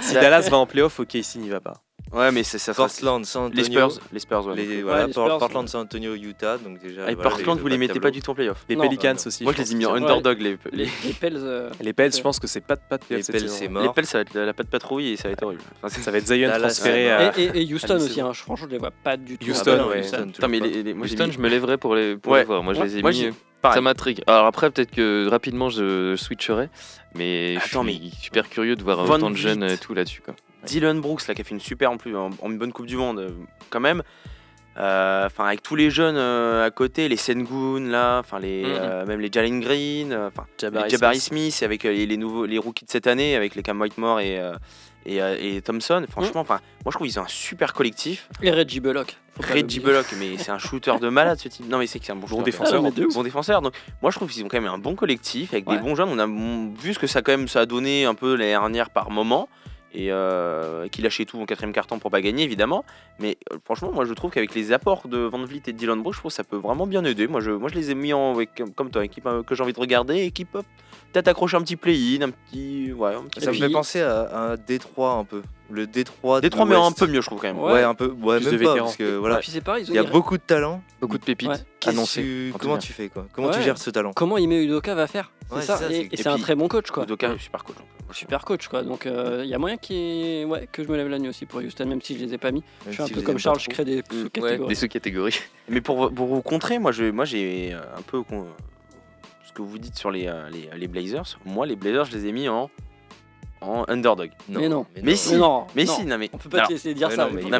Si Dallas va en playoff, OKC n'y va pas. Ouais, mais c'est ça. Portland, San Antonio. Les Spurs. Les Spurs, ouais. les- voilà, les Por- Spurs, Portland, ouais. San Antonio, Utah. Donc déjà, Et voilà, Portland, le vous les mettez pas du tout en playoff. Les Non, Pelicans non. aussi. Moi, je les ai mis en Ouais. underdog. Les, Les, les, les Pels. euh, Les Pels, je pense que c'est pas de pas de Les Pels, c'est hein. mort. les Pels, ça va être la, patte patrouille et ça va être horrible. Ça va être Zion transféré ouais. à. Et, et- et Houston à aussi, hein. franchement, je les vois pas du tout. Houston, Ah bah ouais. Houston, mais les, les- je me lèverais pour les, Ouais. les voir. Moi, je Ouais. les ai mis. euh, pareil. Ça m'intrigue. Alors après, peut-être que rapidement, je switcherai. Mais Attends, je suis super curieux de voir autant de jeunes et tout là-dessus. Dylan Brooks là qui a fait une super en plus en, en une bonne coupe du monde euh, quand même Euh, enfin avec tous les jeunes euh, à côté les Sengun là enfin les Mhm. euh, même les Jalen Green enfin Jabari Smith. Smith avec euh, les, les nouveaux les rookies de cette année avec les Cam Whitemore et euh, et, et Thompson franchement enfin moi je trouve qu'ils ont un super collectif Et Reggie Bullock. Reggie. Bullock mais c'est un shooter de malade ce type non mais c'est que c'est un bon, défenseur. Ah, bon défenseur donc moi je trouve qu'ils ont quand même un bon collectif avec Ouais. des bons jeunes on a mm, vu ce que ça quand même ça a donné un peu l'année dernière par moment et euh, qui lâchait tout en quatrième carton pour pas gagner évidemment mais euh, franchement moi je trouve qu'avec les apports de Van Vliet et de Dylan Brooks je trouve que ça peut vraiment bien aider moi je, moi je les ai mis en avec, comme toi équipe euh, que j'ai envie de regarder équipe peut-être accrocher un petit play-in un petit ouais un petit Ça me fait penser à, à un Détroit un peu. Le Détroit. de Détroit mais un peu mieux je trouve quand même Ouais. Ouais, un peu. Ouais, Plus même de pas, parce que voilà. Et puis c'est pareil, ils ont Il y a beaucoup de talent. Beaucoup de pépites Ouais. Annoncées. tu- Comment tu fais quoi? Comment tu gères ce talent? Comment Ime Udoka va faire? C'est Ouais, ça. c'est Et, c'est- et et c'est un très bon coach quoi. Udoka super coach Super coach quoi. Donc il y a moyen ouais, que je me lève la nuit aussi pour Houston, même si je les ai pas mis. Même Je suis un si peu comme Charles, je crée des Ouais, sous-catégories. des sous-catégories. Mais pour, pour vous contrer, moi, j'ai euh, un peu ce que vous dites sur les, euh, les, les Blazers. Moi, les Blazers, je les ai mis en, en underdog. Mais non. Mais si. Mais non, Mais non. si, non, mais. On peut pas te laisser dire ça. non, mais Non, là.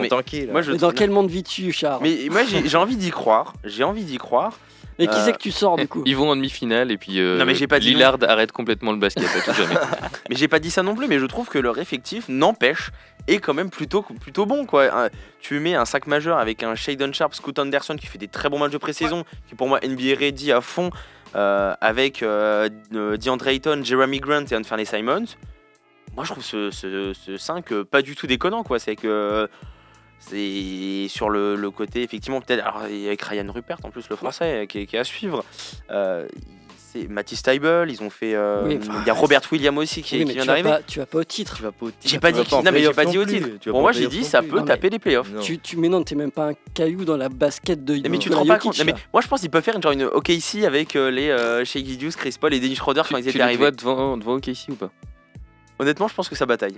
moi, je- dans quel monde vis-tu, Charles? Mais moi, j'ai envie d'y croire. J'ai envie d'y croire. Mais qui euh, c'est que tu sors du coup Ils vont en demi-finale et puis euh, Non, mais j'ai pas dit. Lillard arrête complètement le basket à tout jamais. Mais j'ai pas dit ça non plus, mais je trouve que leur effectif n'empêche est quand même plutôt, plutôt bon. Quoi. Un- tu mets un sac majeur avec un Shadon Sharp, Scoot Anderson qui fait des très bons matchs de pré-saison, qui pour moi NBA ready à fond, euh, avec euh, euh, DeAndre Ayton, Jeremy Grant et Anthony Simons. Moi je trouve ce, ce, ce 5 euh, pas du tout déconnant. quoi. C'est que c'est sur le, le côté effectivement peut-être alors avec Ryan Rupert en plus le français qui, est- qui est à suivre. Euh, c'est Mathis Taibel ils ont fait euh, Oui, il enfin, y a Robert Williams aussi qui, Oui, qui vient tu d'arriver. pas, tu vas pas au titre. Tu vas pas au titre, j'ai pas tu dit non mais j'ai pas non dit au titre. tu bon pas moi j'ai dit non ça plus. peut Non, taper les playoffs. Non. Tu, tu, mais non, t'es même pas un caillou dans la basket de mais tu te rends pas compte. Non, mais moi je pense qu'ils peuvent faire une, genre une OKC avec euh, les euh, Shea Chris Paul et Dennis Schroeder quand tu ils tu étaient les arrivés. vois devant, devant OKC ou pas? Honnêtement je pense que ça bataille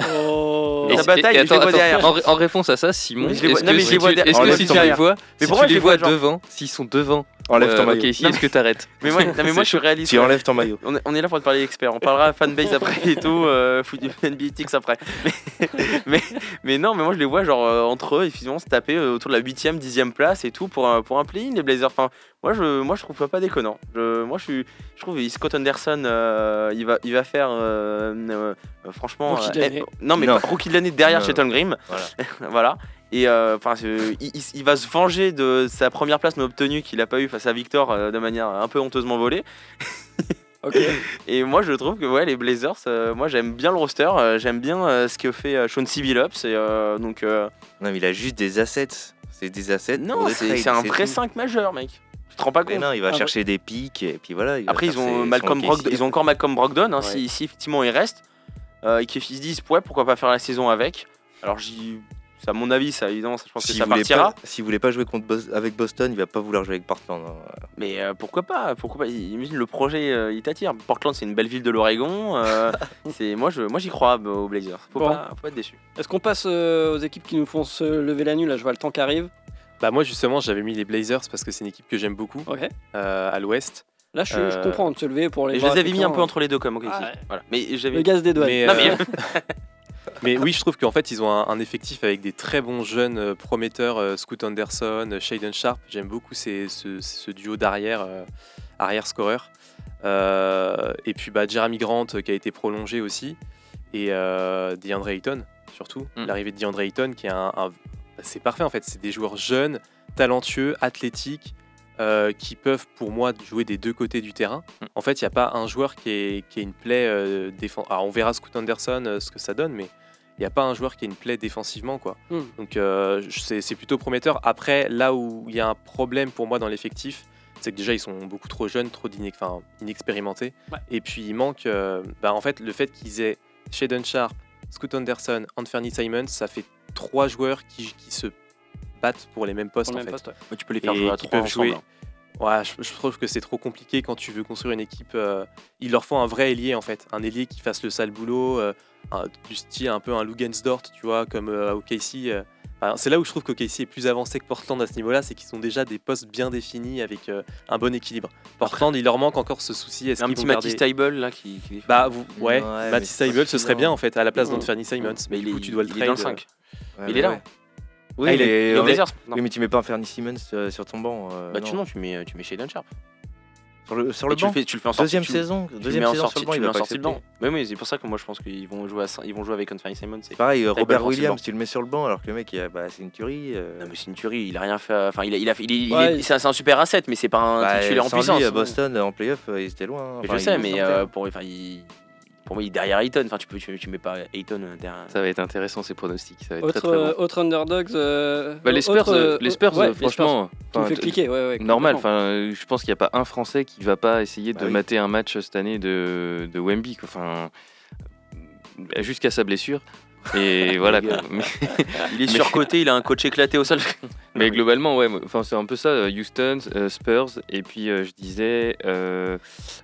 Oh. La bataille, et je les vois derrière. En, en réponse à ça, Simon, est-ce que mais si vois tu- derrière. est-ce que Enlève si ton tu les maillot. vois, Mais si pourquoi tu les vois, devant, s'ils sont devant, Enlève euh, ton maillot. ok, ici, Non, est-ce que t'arrêtes Mais moi, non, mais moi je suis réaliste. Tu enlèves ton maillot. On est, on est là pour te parler expert. On parlera fanbase après et tout, euh, foot- NBA Tix après. Mais, mais, mais non, mais moi je les vois genre euh, entre eux, effectivement, se taper euh, autour de la 8ème, 10ème place et tout pour un, pour un play-in, les Blazers. Enfin, moi je, moi je trouve pas, pas déconnant. Je, moi je, suis, je trouve Scott Anderson, euh, il, va, il va faire euh, euh, franchement. Rookie de euh, l'année. eh, non, mais Non. rookie de l'année derrière. Shelton Green. Voilà. voilà. Et enfin, il, il- il va se venger de sa première place non obtenue qu'il a pas eu face à Victor euh, de manière un peu honteusement volée. Et moi, je trouve que ouais, les Blazers, euh, moi j'aime bien le roster, euh, j'aime bien euh, ce que fait euh, Sean C. Billups. Et euh, donc, euh, Non, mais il a juste des assets. C'est des assets. non, c'est un vrai tout. 5 majeur, mec. Tu te rends pas Mais compte non, il va Ah, chercher des pics et puis voilà. il Après, ils ont ses- Malcolm Brogdon, ils ont encore Malcolm Brogdon. hein, Ouais. si, si effectivement il reste, euh, et qu'ils se disent ouais, pourquoi pas faire la saison avec. Alors, j'y, c'est à mon avis, ça évidemment, ça, je pense que S'il ça voulait partira. pas- S'il voulait pas jouer contre avec Boston, il va pas vouloir jouer avec Portland. hein. Mais euh, pourquoi pas Pourquoi pas Imagine le projet, euh, il t'attire. Portland, c'est une belle ville de l'Oregon. euh, c'est moi, je, moi, j'y crois bah, aux Blazers. Faut Bon. pas, faut pas être déçu. Est-ce qu'on passe euh, aux équipes qui nous font se lever la nuit Là, je vois le temps qui arrive. Bah moi justement j'avais mis les Blazers parce que c'est une équipe que j'aime beaucoup Ok. euh, à l'ouest. Là, je, je Euh, comprends de se lever pour les Et je les avais mis un peu entre les deux comme ok. Ah ouais. Voilà. Mais Le j'avais. gaz des douanes. Mais, Non, euh, mais- mais oui je trouve qu'en fait ils ont un, un effectif avec des très bons jeunes euh, prometteurs, euh, Scoot Anderson, euh, Shaden Sharp. J'aime beaucoup ces- ce, ce duo d'arrière, euh, arrière scoreur. Euh, et puis bah, Jeremy Grant euh, qui a été prolongé aussi et euh, DeAndre Ayton surtout. Mm. L'arrivée de DeAndre Ayton qui est un, un- c'est parfait en fait. C'est des joueurs jeunes, talentueux, athlétiques. euh, qui peuvent pour moi jouer des deux côtés du terrain. Mm. En fait, il n'y a pas un joueur qui est, qui est une plaie euh, défense. Alors, on verra Scoot Anderson euh, ce que ça donne, mais il n'y a pas un joueur qui est une plaie défensivement. Quoi. Mm. Donc, euh, c'est plutôt prometteur. Après, là où il y a un problème pour moi dans l'effectif, c'est que déjà, ils sont beaucoup trop jeunes, trop inexpérimentés. Ouais. Et puis, il manque. bah, en fait, le fait qu'ils aient Shaden Sharp, Scoot Anderson, Anthony Simons, ça fait trois joueurs qui, qui se battent pour les mêmes postes. Pour en même fait. poste, ouais. tu peux les faire et jouer à qui trois peuvent ensemble. jouer. Ouais, je, je trouve que c'est trop compliqué quand tu veux construire une équipe. euh, il leur faut un vrai ailier en fait, un ailier qui fasse le sale boulot, euh, un- du style un peu un Lugensdort, tu vois, comme euh, OKC. euh. Enfin, c'est là où je trouve qu'OKC est plus avancé que Portland à ce niveau-là, c'est qu'ils ont déjà des postes bien définis avec euh, un bon équilibre. Portland, il leur manque encore ce souci. Est-ce Un qu'ils petit Matisse garder... Table là qui. qui- Bah vous, ouais, Ouais, Matisse Thybulle, ce serait bien en fait à la place Ouais. d'Anthony Simons. Mais, il du coup, est- tu dois le il trade. est dans le euh, 5. Ouais, il est là. ouais. Oui, Ah, il est- il est oui, mais tu mets pas un Fernie Simmons euh, sur ton banc. euh, Bah non. tu non, tu mets, tu mets Shaden Sharp. Sur le, sur le tu le banc. fais, tu le fais en sortie. Deuxième tu- saison. Tu Deuxième saison sortie, sur le banc, tu il mets en sortie de banc. accepter. Mais oui, c'est pour ça que moi je pense qu'ils vont jouer, à, ils vont jouer avec Simons. c'est- Pareil, Robert. Williams, tu le mets sur le banc alors que le mec, il a- bah, c'est une tuerie. euh. Non mais c'est une tuerie, il a rien fait. Enfin, il a, il a, il est- il Ouais. est- c'est un, super asset, mais c'est pas un Bah, titulaire en puissance. à Boston, en playoff, ils étaient loin. Je sais, mais pour, enfin, il, pour moi, il est derrière Ayton. Enfin, tu peux, tu, tu mets pas Ayton euh, derrière. Ça va être intéressant ces pronostics. Ça va être Autre, très très bon. autre underdogs. euh, Bah, les Spurs, autre, euh, les Spurs, ouais, euh, les Spurs. franchement, Tu me fais cliquer, ouais, ouais. normal. Enfin, je pense qu'il n'y a pas un Français qui va pas essayer de Bah oui. mater un match cette année de, de Wemby. Enfin, jusqu'à sa blessure. Et voilà. Mais, Il est surcoté, il a un coach éclaté au sol. mais globalement, ouais. Enfin, c'est un peu ça. Houston, euh, Spurs, et puis euh, je disais. euh,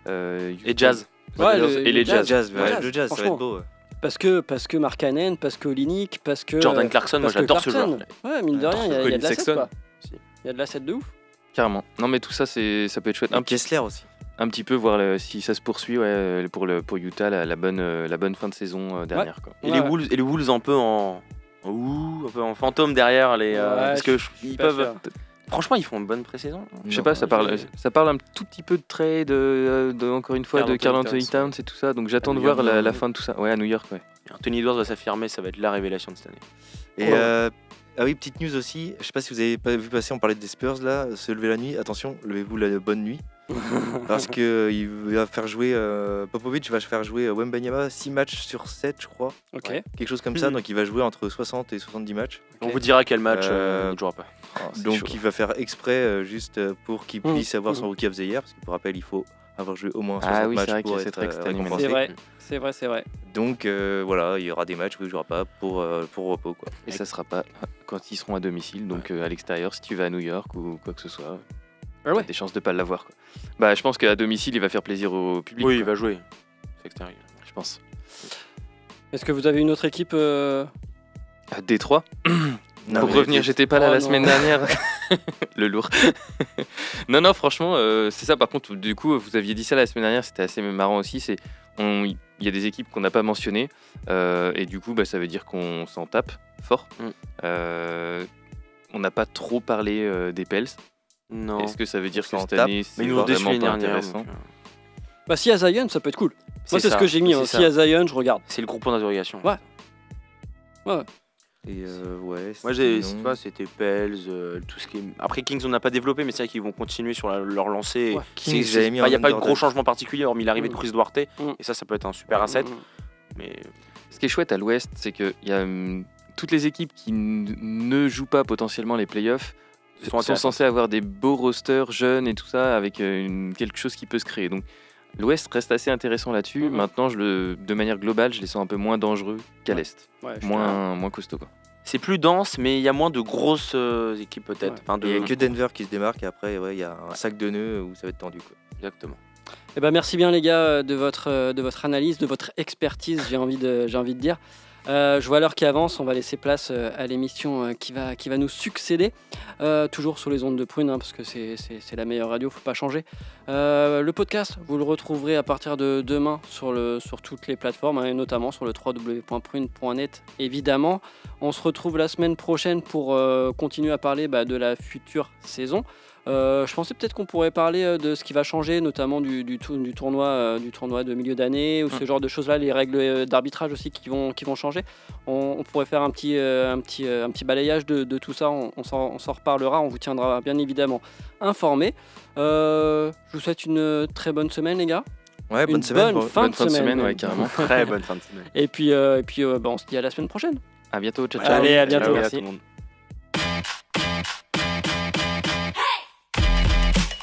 euh, Et Jazz. Ouais, le- et les le Jazz. Jazz, ouais, Voilà, le jazz, ça va être beau. ouais. Parce que, parce que Markkanen, parce que Olinik, parce que. Jordan Clarkson, moi parce que j'adore ce joueur. Ouais, mine de rien, il y a- il y, a Colin de l'asset. Il y a de l'asset de ouf. Carrément. Non, mais tout ça, ça peut être chouette. Un Kessler aussi. un petit peu voir le- si ça se poursuit ouais, pour, le, pour Utah, la, la bonne, euh, la bonne fin de saison euh, dernière. Quoi. Et Ouais. les Wolves, et les Wolves un peu en, en ouh, un peu en fantôme derrière les. euh, parce que je je- ils Pas peuvent. Franchement, ils font une bonne pré-saison. Je sais pas, ça parle, ça parle un tout petit peu de trade, de, encore une fois, de Carl Anthony Towns. Et tout ça. Donc j'attends de voir la, fin de tout ça. Ouais, à New York, ouais. Anthony Edwards va s'affirmer, ça va être la révélation de cette année. Et euh, ah oui, petite news aussi. Je sais pas si vous avez pas vu passer, on parlait des Spurs là. Se lever la nuit. Attention, levez-vous la bonne nuit. Parce que euh, il va faire jouer. euh, Popovic va faire jouer euh, Wembanyama 6 matchs sur 7, je crois. Ok. Ouais, quelque chose comme ça. Mhm. Donc il va jouer entre 60 et 70 matchs. On vous dira quel match Euh, euh, il jouera pas. Donc chaud. il va faire exprès euh, juste euh, pour qu'il Mhm. puisse avoir son Mhm. Rookie of the Year. Parce que pour rappel, il faut avoir joué au moins 60 Ah oui, matchs vrai pour être euh, récompensé. C'est vrai, c'est vrai, c'est vrai. Donc euh, voilà, il y aura des matchs où il jouera pas pour, euh, pour repos. Quoi. Et ça sera pas quand ils seront à domicile, donc euh, à l'extérieur, si tu vas à New York ou quoi que ce soit. Ah ouais. des chances de pas l'avoir. Bah, je pense qu'à domicile, il va faire plaisir au public. Oui, il va jouer. C'est extérieur. je pense. Est-ce que vous avez une autre équipe euh, À Détroit. Non, Pour revenir, j'étais pas là Oh la non. semaine dernière. le lourd. non, non, franchement, euh, c'est ça. Par contre, du coup, vous aviez dit ça la semaine dernière, c'était assez marrant aussi. C'est on- il y a des équipes qu'on n'a pas mentionnées euh, et du coup, bah, ça veut dire qu'on s'en tape fort. Mm. Euh, on n'a pas trop parlé euh, des Pels. Non. Est-ce que ça veut dire que cette tape, année, Mais c'est vraiment pas dernière. intéressant donc, Bah, si à Zion, ça peut être cool. Moi, c'est ce que j'ai mis. hein. Si à Zion, je regarde. C'est le gros point d'interrogation. Ouais. Et euh, ouais. Moi, j'ai, tu vois, c'était Pels, euh, tout ce qui est. Après, Kings, on n'a pas développé, mais c'est vrai qu'ils vont continuer sur la- leur lancée. Ouais. Kings, C'est- j'avais c'est- mis Il n'y a pas eu de underdog. gros changement particulier, hormis l'arrivée de Mm. Chris Duarte. Mm. Et ça, ça peut être un super asset. Mm. Mais Ce qui est chouette à l'Ouest, c'est qu'il y a hum, toutes les équipes qui n- ne jouent pas potentiellement les playoffs Sont sont, intéressantes. censées avoir des beaux rosters jeunes et tout ça avec euh, une- quelque chose qui peut se créer. Donc l'Ouest reste assez intéressant là-dessus. Mhm. Maintenant, je le, de manière globale, je les sens un peu moins dangereux qu'à Ouais. l'Est. Ouais, je suis Moins, moins costaud. Quoi. C'est plus dense, mais il y a moins de grosses euh, équipes, peut-être. Ouais. Enfin, de... Il n'y a que Denver qui se démarque et après, ouais, il y a un sac de nœuds où ça va être tendu. Quoi. Exactement. Eh ben, merci bien les gars euh, de votre, euh, de votre analyse, de votre expertise, j'ai envie de, j'ai envie de dire. Euh, je vois l'heure qui avance, on va laisser place euh, à l'émission euh, qui, va, nous succéder, toujours sur les ondes de prune, hein, parce que c'est, la meilleure radio, faut pas changer. Le podcast, vous le retrouverez à partir de demain sur, toutes les plateformes, hein, et notamment sur le www.prune.net, évidemment. On se retrouve la semaine prochaine pour continuer à parler bah, de la future saison. Euh, je pensais peut-être qu'on pourrait parler euh, de ce qui va changer, notamment du, du, tour- du tournoi, euh, du tournoi de milieu d'année, ou ce genre de choses-là, les règles d'arbitrage aussi qui vont, qui vont changer. On, on pourrait faire un petit, euh, un petit, un petit balayage de, de tout ça, on, on s'en on s'en reparlera, on vous tiendra bien évidemment informés. Euh, je vous souhaite une très bonne semaine les gars. Ouais, bonne une semaine. bonne bon- fin bonne de fin de semaine. semaine, ouais, carrément. Très bonne fin de semaine. Et puis, euh, et puis euh, bah, on se dit à la semaine prochaine. À bientôt. Ciao, ciao. Allez, à bientôt. Ciao, Merci. tout le monde.